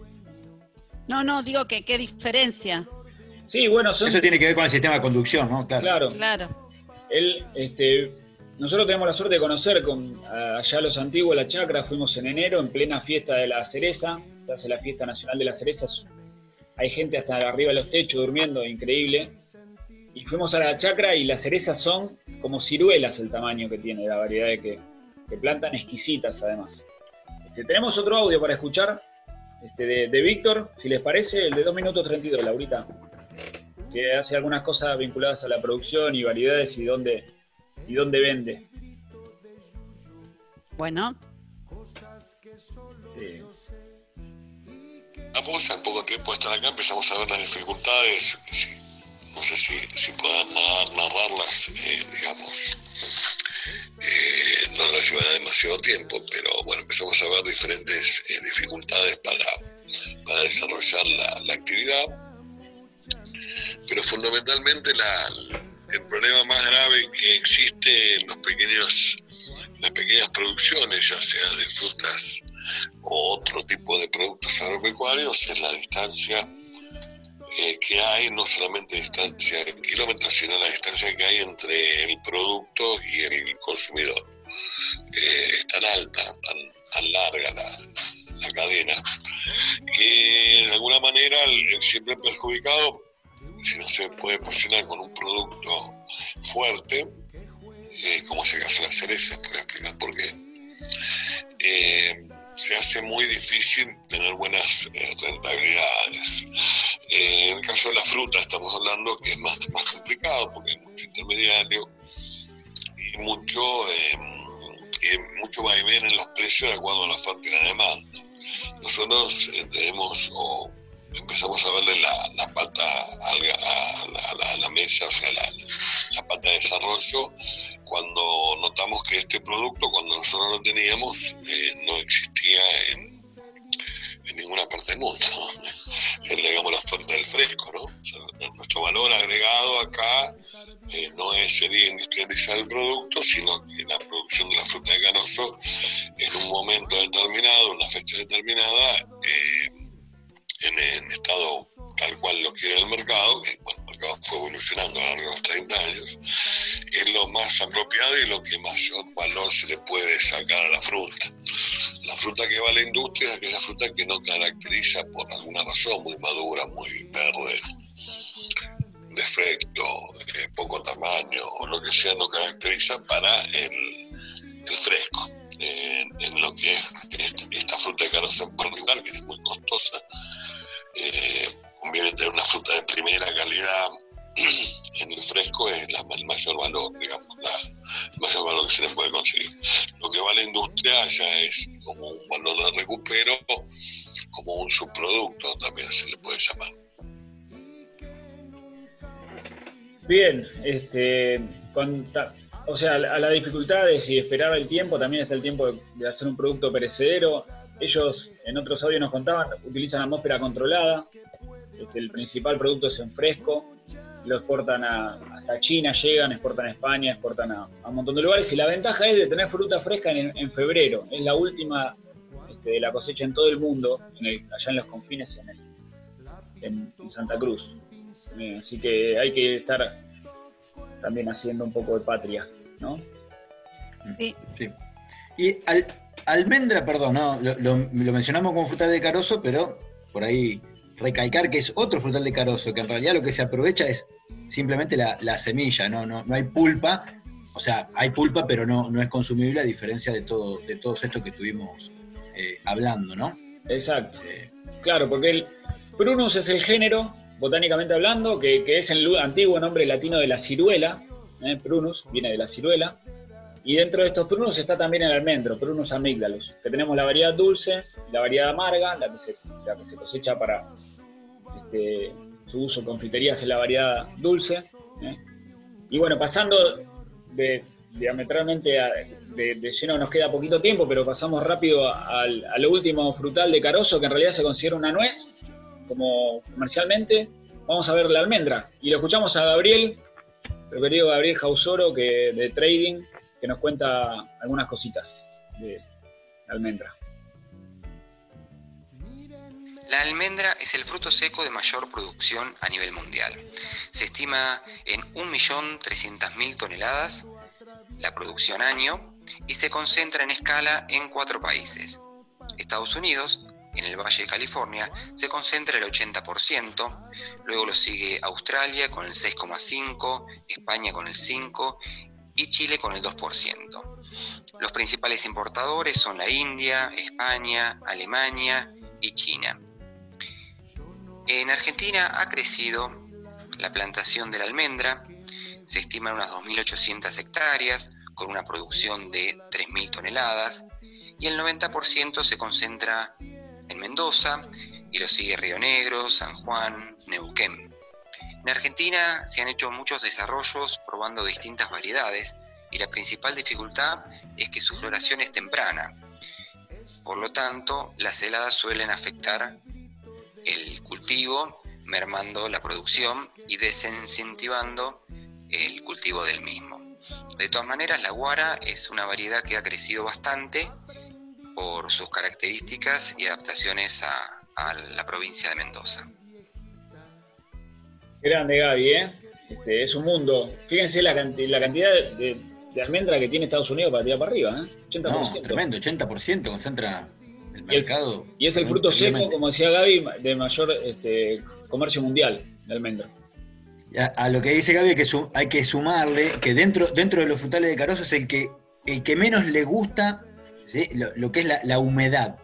No, no, digo que qué diferencia. Sí, bueno, son Eso tiene que ver con el sistema de conducción, ¿no? Claro. Claro. Claro. Él, este, nosotros tenemos la suerte de conocer con allá los antiguos la chacra, fuimos en enero en plena fiesta de la cereza, se hace la fiesta nacional de las cerezas, hay gente hasta arriba de los techos durmiendo, increíble. Y fuimos a la chacra y las cerezas son como ciruelas el tamaño que tiene, la variedad de que, que plantan, exquisitas además. Este, tenemos otro audio para escuchar este, de, de Víctor, si les parece, el de 2 minutos 32, Laurita que hace algunas cosas vinculadas a la producción y variedades y dónde, y dónde vende. Bueno, Eh, Vamos, al poco tiempo de estar acá empezamos a ver las dificultades, si- no sé si, si puedan narrar- narrarlas, eh, digamos, eh, no nos llevará demasiado tiempo, pero bueno, empezamos a ver diferentes eh, dificultades para, para desarrollar la, la actividad, pero fundamentalmente la, el problema más grave que existe en los pequeños, las pequeñas producciones, ya sea de frutas o otro tipo de productos agropecuarios es la distancia eh, que hay, no solamente distancia en kilómetros, sino la distancia que hay entre el producto y el consumidor. Eh, es tan alta, tan, tan larga la, cadena, que de alguna manera siempre perjudicado, si no se puede posicionar con un producto fuerte, eh, como es el caso de las cerezas, puedo explicar por qué. Eh, se hace muy difícil tener buenas eh, rentabilidades. Eh, en el caso de la fruta estamos hablando que es más, más complicado porque hay mucho intermediario y mucho, y mucho vaivén en los precios de acuerdo a la oferta y la demanda. Nosotros tenemos empezamos a verle la, la pata a la, a la- mesa, o sea, la, la pata de desarrollo cuando notamos que este producto, cuando nosotros lo teníamos, eh, no existía en, en ninguna parte del mundo. Es, digamos, la oferta del fresco, ¿no? O sea, nuestro valor agregado acá eh, no es sería industrializar el producto, sino que la producción de la fruta de carozo en un momento determinado, una fecha determinada, eh, en, en estado tal cual lo quiere el mercado, que bueno, el mercado fue evolucionando a lo largo de los 30 años, es lo más apropiado y lo que mayor valor se le puede sacar a la fruta. La fruta que va a la industria es aquella fruta que no caracteriza por alguna razón, muy madura, muy verde, defecto, eh, poco tamaño o lo que sea, no caracteriza para el, el fresco. Eh, en lo que es este- esta fruta de carozo en particular, que es muy costosa, eh, conviene tener una fruta de primera calidad en el fresco es la- el mayor valor, digamos, la- el mayor valor que se le puede conseguir. Lo que va a la industria ya es como un valor de recupero, como un subproducto también se le puede llamar. Bien, este, con o sea, a la- a las dificultades y esperar el tiempo, también está el tiempo de, de hacer un producto perecedero. Ellos en otros audios nos contaban, utilizan atmósfera controlada. Este, el principal producto es en fresco. Lo exportan a- hasta China, llegan, exportan a España, exportan a, a un montón de lugares. Y la ventaja es de tener fruta fresca en, en febrero. Es la última este, de la cosecha en todo el mundo, en el- allá en los confines, en, el- en- en Santa Cruz. Eh, así que hay que estar también haciendo un poco de patria, ¿no? sí. Sí. Y al- almendra, perdón, no, lo, lo- lo mencionamos como frutal de carozo, pero por ahí recalcar que es otro frutal de carozo, que en realidad lo que se aprovecha es simplemente la, la semilla, ¿no? No, no hay pulpa, o sea, hay pulpa, pero no, no es consumible a diferencia de, todo, de todos estos que estuvimos eh, hablando, ¿no? Exacto. Eh, Claro, porque el Prunus es el género botánicamente hablando, que, que es el antiguo nombre latino de la ciruela, ¿eh? prunus, viene de la ciruela. Y dentro de estos prunus está también el almendro, prunus amygdalus, que tenemos la variedad dulce la variedad amarga, la que se, la que se cosecha para este, su uso en confiterías es la variedad dulce. ¿eh? Y bueno, pasando diametralmente a- de, lleno nos queda poquito tiempo, pero pasamos rápido a lo último frutal de carozo, que en realidad se considera una nuez, como comercialmente. Vamos a ver la almendra. Y lo escuchamos a Gabriel, nuestro querido Gabriel Jausoro, que, de Trading, que nos cuenta algunas cositas de la almendra. La almendra es el fruto seco de mayor producción a nivel mundial. Se estima en 1.300.000 toneladas la producción año y se concentra en escala en cuatro países. Estados Unidos, en el Valle de California, se concentra el 80%, luego lo sigue Australia con el 6,5%, España con el 5% y Chile con el 2%. Los principales importadores son la India, España, Alemania y China. En Argentina ha crecido la plantación de la almendra, se estima en unas 2.800 hectáreas, con una producción de 3.000 toneladas, y el 90% se concentra en Mendoza, y lo sigue Río Negro, San Juan, Neuquén. En Argentina se han hecho muchos desarrollos probando distintas variedades, y la principal dificultad es que su floración es temprana. Por lo tanto, las heladas suelen afectar el cultivo, mermando la producción y desincentivando el cultivo del mismo. De todas maneras, la guara es una variedad que ha crecido bastante por sus características y adaptaciones a, a la provincia de Mendoza. Grande Gaby, ¿eh? Este, es un mundo. Fíjense la, canti- la cantidad de, almendra que tiene Estados Unidos para tirar para arriba, ¿eh? 80%. No, tremendo, 80% concentra el Y el- mercado. Y es el fruto seco, como decía Gaby, de mayor este, comercio mundial de almendra. A, a lo que dice Gaby que, su- hay que sumarle que dentro, dentro de los frutales de Carozo es el que, el que menos le gusta ¿sí? lo, lo que es la, la humedad.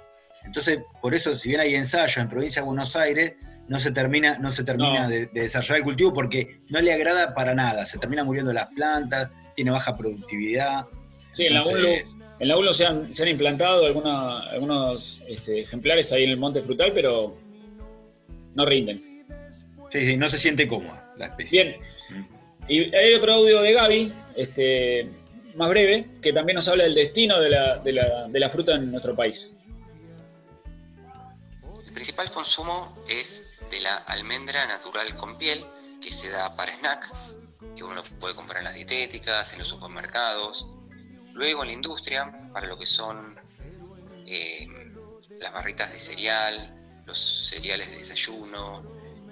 Entonces, por eso, si bien hay ensayos en provincia de Buenos Aires, no se termina, no se termina No. de, de desarrollar el cultivo porque no le agrada para nada. Se termina muriendo las plantas, tiene baja productividad. Sí, en la en UNLU se, han, se han implantado alguna- algunos este, ejemplares ahí en el monte frutal, pero no rinden. Sí, sí, no se siente cómoda la especie. Bien. Y hay otro audio de Gaby, este, más breve, que también nos habla del destino de la, de la- de la fruta en nuestro país. Principal consumo es de la almendra natural con piel, que se da para snack, que uno puede comprar en las dietéticas, en los supermercados. Luego en la industria, para lo que son eh, las barritas de cereal, los cereales de desayuno,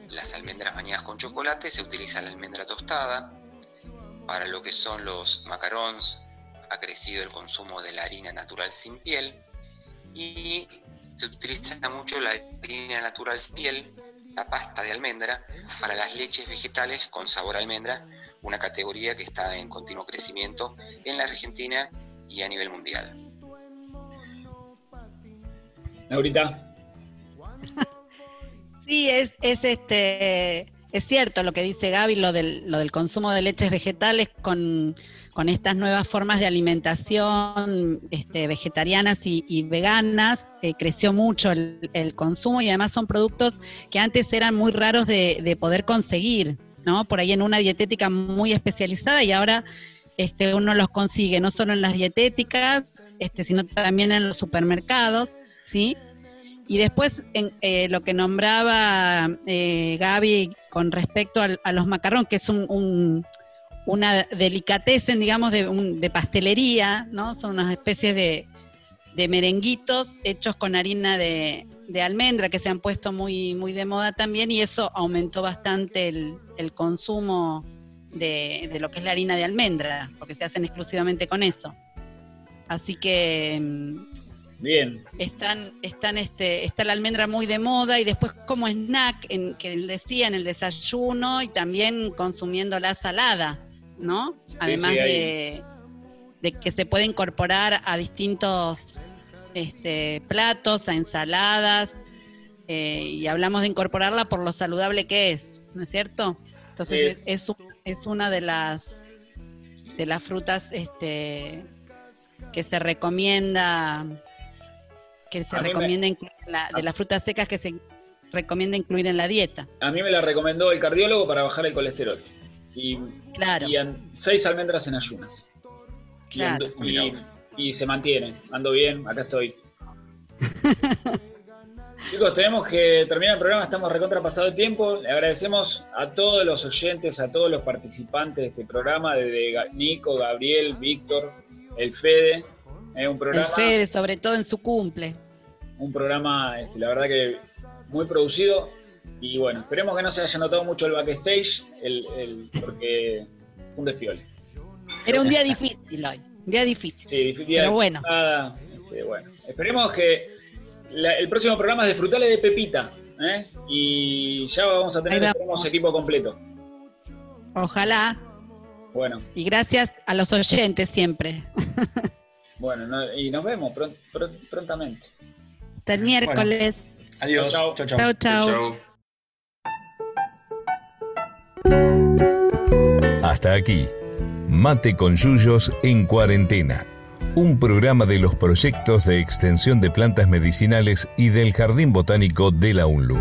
las almendras bañadas con chocolate, se utiliza la almendra tostada. Para lo que son los macarons, ha crecido el consumo de la harina natural sin piel. Y se utiliza mucho la harina natural piel, la pasta de almendra, para las leches vegetales con sabor a almendra, una categoría que está en continuo crecimiento en la Argentina y a nivel mundial. Ahorita, Sí, es, es este es cierto lo que dice Gaby, lo del, lo del consumo de leches vegetales con, estas nuevas formas de alimentación este, vegetarianas y, veganas, eh, creció mucho el, el consumo y además son productos que antes eran muy raros de, de poder conseguir, ¿no? Por ahí en una dietética muy especializada y ahora este, uno los consigue no solo en las dietéticas, este, sino también en los supermercados, ¿sí? Y después, en, eh, lo que nombraba eh, Gaby con respecto a, los macarrón, que es un, un- una delicatessen, digamos, de, pastelería, ¿no? Son unas especies de, de merenguitos hechos con harina de, de almendra que se han puesto muy, muy de moda también y eso aumentó bastante el, el consumo de, de lo que es la harina de almendra, porque se hacen exclusivamente con eso. Así que mm, bien. están, están este, está la almendra muy de moda y después como snack, en, que él decía en el desayuno y también consumiendo la salada, ¿no? Además sí, de, de que se puede incorporar a distintos este, platos, a ensaladas. eh, y hablamos de incorporarla por lo saludable que es, ¿no es cierto? Entonces Sí. es, es, un- es una de las de las frutas este, que se recomienda que se me- recomienda incluir en la- de las frutas secas que se recomienda incluir en la dieta. A mí me la recomendó el cardiólogo para bajar el colesterol. Y, Claro. y an- seis almendras en ayunas. Y Claro. ando- Y, y se mantiene. Ando bien, acá estoy. Chicos, tenemos que terminar el programa, estamos recontra pasado el tiempo. Le agradecemos a todos los oyentes, a todos los participantes de este programa, desde Nico, Gabriel, Víctor, el Fede. Es un El programa, Fede, sobre todo en su cumple. Un programa, este, la verdad que muy producido. Y bueno, esperemos que no se haya notado mucho el backstage, el, el- porque fue un despiole. Era un día difícil hoy, un día difícil. Sí, día Pero de bueno. este, bueno. Esperemos que la- el próximo programa es de Frutales de Pepita. ¿eh? Y ya vamos a tener esperemos, equipo completo. Ojalá. Bueno, Y gracias a los oyentes siempre. bueno, no- y nos vemos pron- pron- prontamente. Hasta el miércoles. Adiós. Chau, Chau, Chau, chau. Hasta aquí, Mate con Yuyos en cuarentena, un programa de los proyectos de extensión de plantas medicinales y del Jardín Botánico de la UNLU.